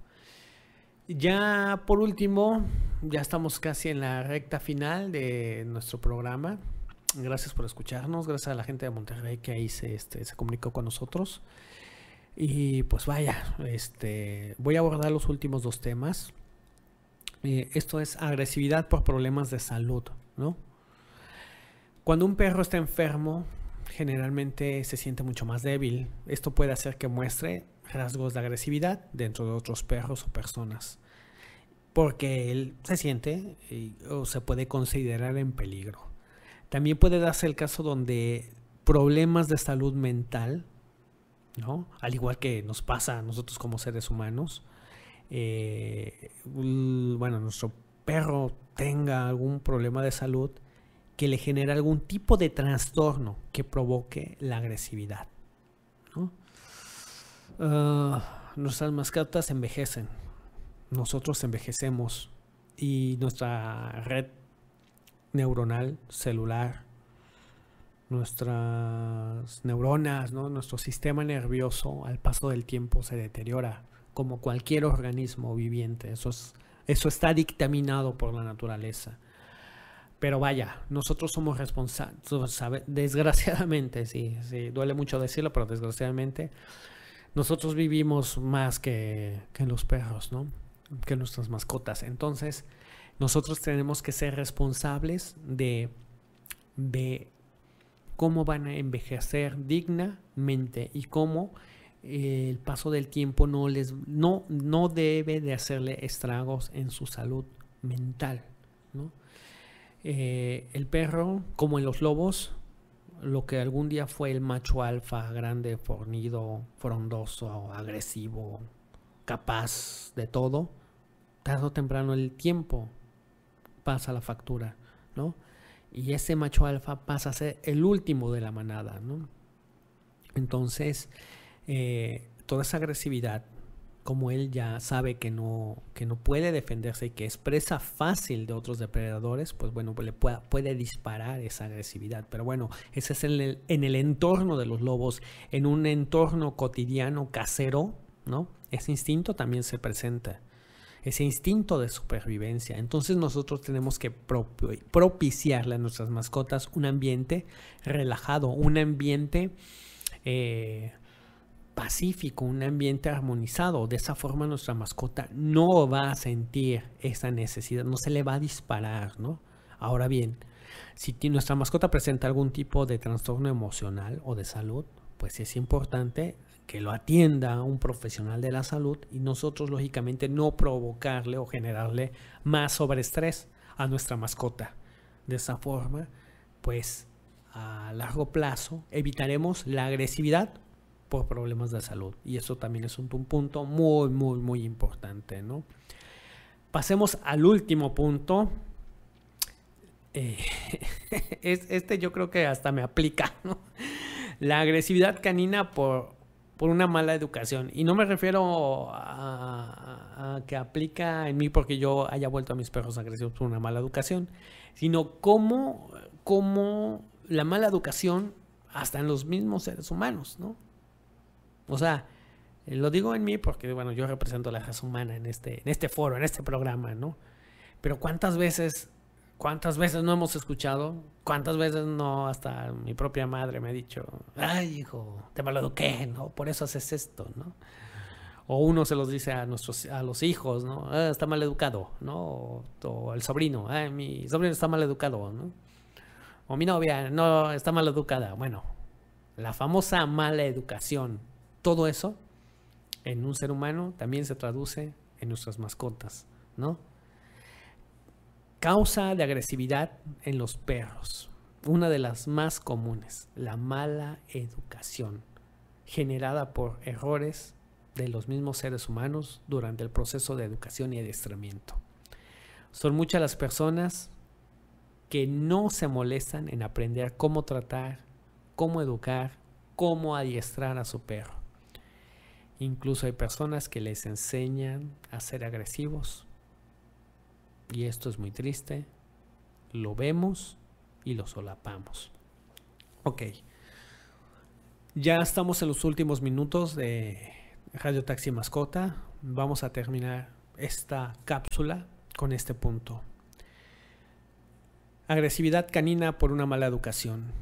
Ya por último, ya estamos casi en la recta final de nuestro programa. Gracias por escucharnos, gracias a la gente de Monterrey que ahí se, este, comunicó con nosotros. Y pues vaya, este, voy a abordar los últimos dos temas. Eh, esto es agresividad por problemas de salud, ¿no? Cuando un perro está enfermo, generalmente se siente mucho más débil. Esto puede hacer que muestre rasgos de agresividad dentro de otros perros o personas, porque él se siente y, o se puede considerar en peligro. También puede darse el caso donde problemas de salud mental, ¿no? Al igual que nos pasa a nosotros como seres humanos, eh, bueno, nuestro perro tenga algún problema de salud, que le genera algún tipo de trastorno que provoque la agresividad. Uh, nuestras mascotas envejecen, nosotros envejecemos y nuestra red neuronal, celular, nuestras neuronas, nuestro sistema nervioso al paso del tiempo se deteriora como cualquier organismo viviente. Eso, es, eso está dictaminado por la naturaleza. Pero vaya, nosotros somos responsables, desgraciadamente, sí, sí, duele mucho decirlo, pero desgraciadamente, nosotros vivimos más que, los perros, ¿no? Que nuestras mascotas. Entonces, nosotros tenemos que ser responsables de, de cómo van a envejecer dignamente y cómo eh, el paso del tiempo no les no, no debe de hacerle estragos en su salud mental. Eh, el perro, como en los lobos, lo que algún día fue el macho alfa, grande, fornido, frondoso, agresivo, capaz de todo, tarde o temprano el tiempo pasa la factura, ¿no? Y ese macho alfa pasa a ser el último de la manada, ¿no? Entonces, eh, toda esa agresividad como él ya sabe que no, que no puede defenderse y que es presa fácil de otros depredadores, pues bueno, le puede, puede disparar esa agresividad. Pero bueno, ese es el, en el entorno de los lobos, en un entorno cotidiano casero, ¿no? Ese instinto también se presenta. ese instinto de supervivencia. Entonces nosotros tenemos que propi- propiciarle a nuestras mascotas un ambiente relajado, un ambiente eh, pacífico, un ambiente armonizado. De esa forma nuestra mascota no va a sentir esa necesidad, no se le va a disparar, ¿no? Ahora bien, si nuestra mascota presenta algún tipo de trastorno emocional o de salud, pues es importante que lo atienda un profesional de la salud y nosotros lógicamente no provocarle o generarle más sobreestrés a nuestra mascota. De esa forma, pues a largo plazo evitaremos la agresividad por problemas de salud y eso también es un, un punto muy muy muy importante, ¿no? Pasemos al último punto. Eh, es- este yo creo que hasta me aplica. La agresividad canina por, por una mala educación. Y no me refiero a, a que aplica en mí porque yo haya vuelto a mis perros agresivos por una mala educación, sino cómo, cómo la mala educación hasta en los mismos seres humanos, ¿no? O sea, eh, lo digo en mí porque, bueno, yo represento la raza humana en este, en este foro, en este programa, ¿no? Pero ¿cuántas veces, cuántas veces no hemos escuchado? ¿Cuántas veces no, hasta mi propia madre me ha dicho, ay, hijo, te maleduqué, ¿no? Por eso haces esto, ¿no? O uno se los dice a nuestros, a los hijos, ¿no? "Ah, está mal educado, ¿no? O, o al sobrino, "Ah, mi sobrino está mal educado, ¿no? O mi novia, no, está mal educada. Bueno, la famosa mala educación, todo eso en un ser humano también se traduce en nuestras mascotas, ¿no? Causa de agresividad en los perros. Una de las más comunes, la mala educación, generada por errores de los mismos seres humanos durante el proceso de educación y adiestramiento. Son muchas las personas que no se molestan en aprender cómo tratar, cómo educar, cómo adiestrar a su perro. Incluso hay personas que les enseñan a ser agresivos. Y esto es muy triste. Lo vemos y lo solapamos. Ok. Ya estamos en los últimos minutos de Radio Taxi Mascota. Vamos a terminar esta cápsula con este punto. Agresividad canina por una mala educación.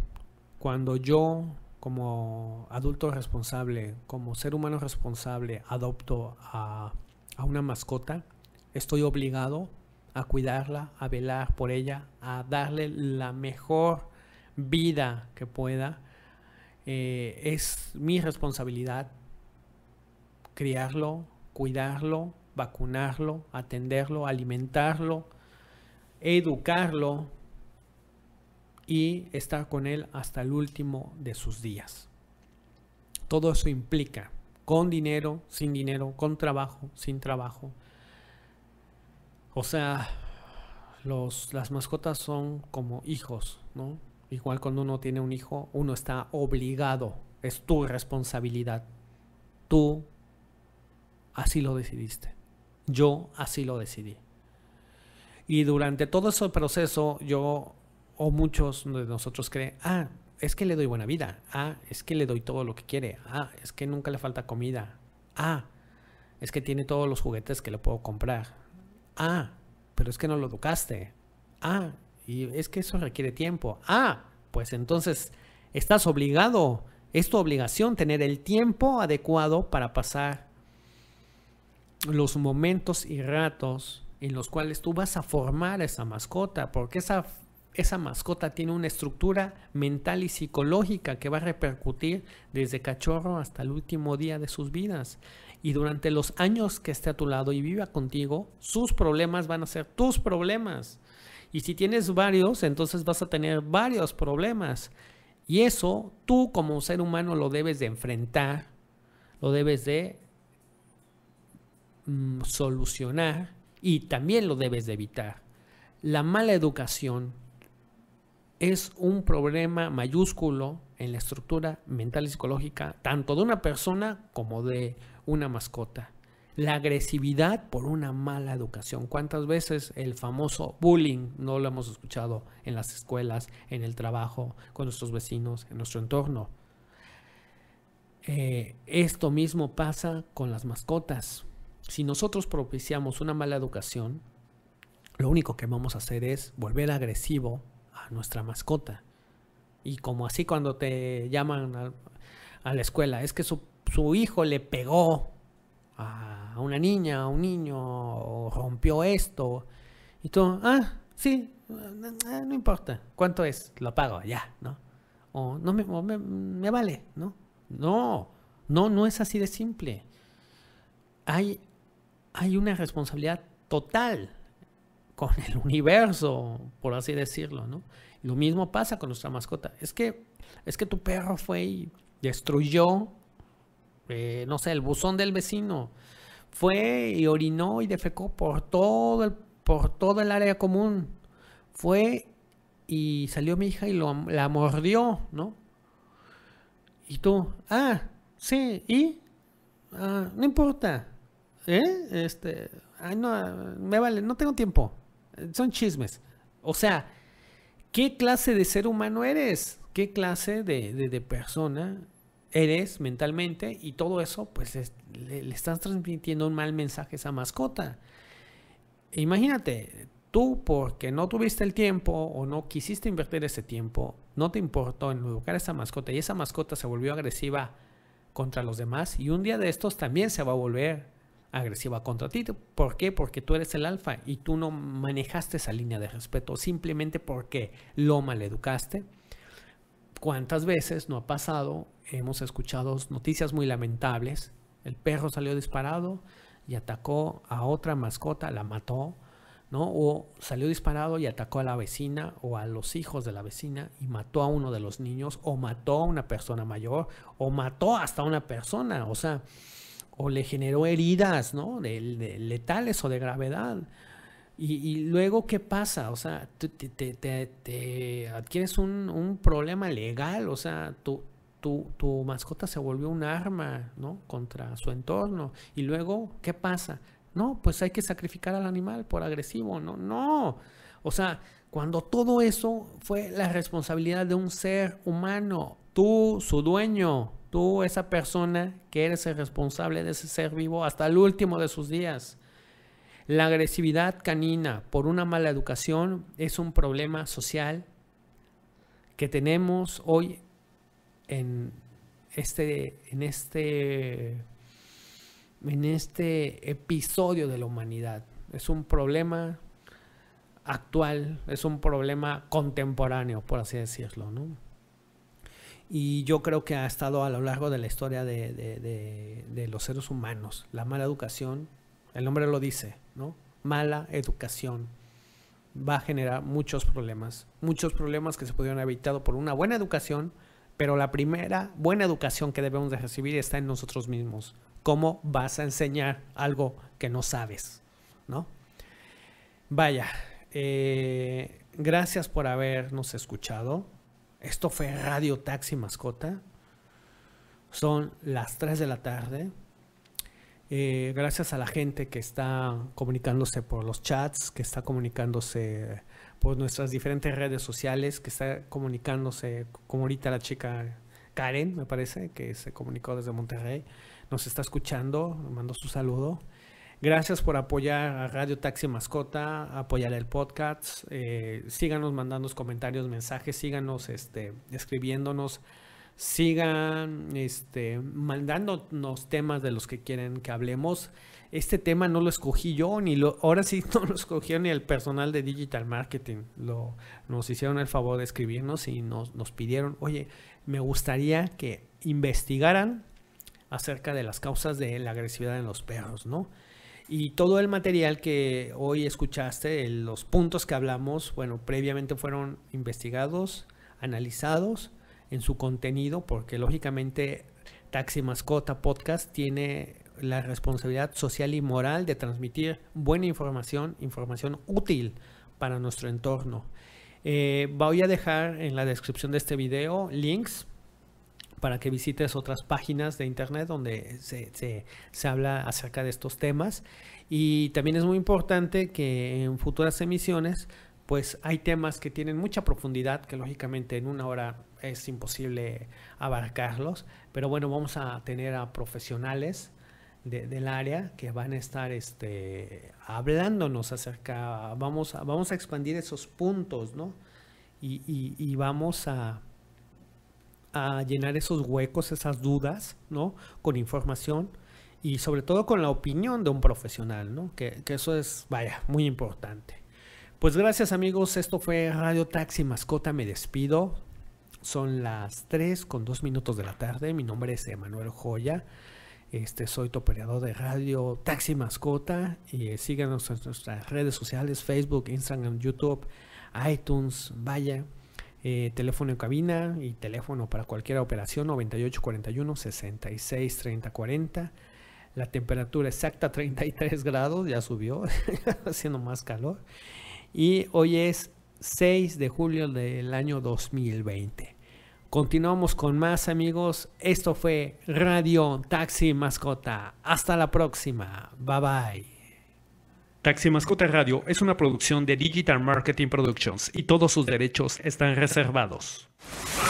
Cuando yo, como adulto responsable, como ser humano responsable, adopto a, una mascota, estoy obligado a cuidarla, a velar por ella, a darle la mejor vida que pueda. Eh, es mi responsabilidad criarlo, cuidarlo, vacunarlo, atenderlo, alimentarlo, educarlo y estar con él hasta el último de sus días. Todo eso implica con dinero, sin dinero, con trabajo, sin trabajo. O sea, los, las mascotas son como hijos, ¿no? Igual cuando uno tiene un hijo, uno está obligado, es tu responsabilidad. Tú así lo decidiste. Yo así lo decidí. Y durante todo ese proceso, yo o muchos de nosotros creen, ah, es que le doy buena vida, ah, es que le doy todo lo que quiere, ah, es que nunca le falta comida, ah, es que tiene todos los juguetes que le puedo comprar, ah, pero es que no lo educaste, ah, y es que eso requiere tiempo, ah, pues entonces estás obligado, es tu obligación tener el tiempo adecuado para pasar los momentos y ratos en los cuales tú vas a formar esa mascota, porque esa esa mascota tiene una estructura mental y psicológica que va a repercutir desde cachorro hasta el último día de sus vidas. Y durante los años que esté a tu lado y viva contigo, sus problemas van a ser tus problemas. Y si tienes varios, entonces vas a tener varios problemas. Y eso tú como ser humano lo debes de enfrentar, lo debes de mm, solucionar y también lo debes de evitar. La mala educación es un problema mayúsculo en la estructura mental y psicológica tanto de una persona como de una mascota. La agresividad por una mala educación. ¿Cuántas veces el famoso bullying no lo hemos escuchado en las escuelas, en el trabajo, con nuestros vecinos, en nuestro entorno? Eh, esto mismo pasa con las mascotas. si nosotros propiciamos una mala educación, lo único que vamos a hacer es volver agresivo nuestra mascota. Y como así cuando te llaman a, la escuela, es que su, su hijo le pegó a una niña, a un niño, o rompió esto. Y tú, ah, sí, eh, no importa, ¿cuánto es? Lo pago, ya, ¿no? O no me, me, me vale, ¿no? No, no, no es así de simple. Hay, hay una responsabilidad total con el universo, por así decirlo, ¿no? Lo mismo pasa con nuestra mascota. Es que, es que tu perro fue y destruyó, eh, no sé, el buzón del vecino. Fue y orinó y defecó por todo el, por todo el área común. Fue y salió mi hija y lo, la mordió, ¿no? Y tú, ah, sí, ¿y? Ah, no importa. ¿Eh? Este, ay, no, me vale, no tengo tiempo. Son chismes. O sea, ¿qué clase de ser humano eres? ¿Qué clase de, persona eres mentalmente? Y todo eso, pues es- le, le estás transmitiendo un mal mensaje a esa mascota. Imagínate, tú porque no tuviste el tiempo o no quisiste invertir ese tiempo, no te importó en educar a esa mascota y esa mascota se volvió agresiva contra los demás y un día de estos también se va a volver agresiva contra ti. ¿Por qué? Porque tú eres el alfa y tú no manejaste esa línea de respeto simplemente porque lo maleducaste. ¿Cuántas veces no ha pasado? Hemos escuchado noticias muy lamentables. El perro salió disparado y atacó a otra mascota, la mató, ¿no? O salió disparado y atacó a la vecina o a los hijos de la vecina y mató a uno de los niños o mató a una persona mayor o mató hasta a una persona, o sea, o le generó heridas, ¿no? De, letales o de gravedad. Y, luego, ¿qué pasa? O sea, te adquieres un, un problema legal, o sea, tu, tu, tu mascota se volvió un arma, ¿no? Contra su entorno. Y luego, ¿qué pasa? No, pues hay que sacrificar al animal por agresivo, no, no. O sea, cuando todo eso fue la responsabilidad de un ser humano, tú, su dueño, tú, esa persona que eres el responsable de ese ser vivo hasta el último de sus días. La agresividad canina por una mala educación es un problema social que tenemos hoy en este, en este, en este episodio de la humanidad. Es un problema actual, es un problema contemporáneo, por así decirlo, ¿no? Y yo creo que ha estado a lo largo de la historia de, de- los seres humanos. La mala educación, el nombre lo dice, ¿no? Mala educación va a generar muchos problemas. Muchos problemas que se pudieron haber evitado por una buena educación, pero la primera buena educación que debemos de recibir está en nosotros mismos. ¿Cómo vas a enseñar algo que no sabes? ¿No? Vaya, eh, gracias por habernos escuchado. Esto fue Radio Taxi Mascota. Son las 3 de la tarde. Eh, gracias a la gente que está comunicándose por los chats, que está comunicándose por nuestras diferentes redes sociales, que está comunicándose, como ahorita la chica Karen, me parece, que se comunicó desde Monterrey, nos está escuchando, mandó su saludo. Gracias por apoyar a Radio Taxi Mascota, apoyar el podcast. eh, síganos mandando comentarios, mensajes, síganos este, escribiéndonos, sigan este, mandándonos temas de los que quieren que hablemos. Este tema no lo escogí yo, ni lo, ahora sí no lo escogió ni el personal de Digital Marketing. Lo, nos hicieron el favor de escribirnos y nos, nos pidieron, oye, me gustaría que investigaran acerca de las causas de la agresividad en los perros, ¿no? Y todo el material que hoy escuchaste, los puntos que hablamos, bueno, previamente fueron investigados, analizados en su contenido, porque lógicamente Taxi Mascota Podcast tiene la responsabilidad social y moral de transmitir buena información, información útil para nuestro entorno. Eh, voy a dejar en la descripción de este video links para que visites otras páginas de internet donde se, se- se habla acerca de estos temas. Y también es muy importante que en futuras emisiones, pues hay temas que tienen mucha profundidad, que lógicamente en una hora es imposible abarcarlos. Pero bueno, vamos a tener a profesionales de- del área que van a estar este, hablándonos acerca, vamos a, vamos a expandir esos puntos, ¿no? Y- y vamos a, a llenar esos huecos, esas dudas, ¿no? Con información y sobre todo con la opinión de un profesional, ¿no? Que, eso es, vaya, muy importante. Pues gracias amigos, esto fue Radio Taxi Mascota, me despido. Son las 3 con 2 minutos de la tarde, mi nombre es Emanuel Joya. Este, soy tu de radio Taxi Mascota y eh, síganos en nuestras redes sociales, Facebook, Instagram, YouTube, iTunes, vaya, eh, teléfono en cabina y teléfono para cualquier operación 9841 66 30 40. La temperatura exacta 33 grados, ya subió, haciendo más calor. Y hoy es 6 de julio del año 2020. Continuamos con más amigos. Esto fue Radio Taxi Mascota. Hasta la próxima. Bye bye. Taxi Mascota Radio es una producción de Digital Marketing Productions y todos sus derechos están reservados.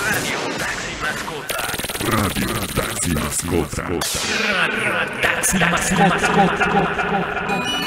Radio Taxi Mascota. Radio Taxi Mascota. Radio Taxi Mascota.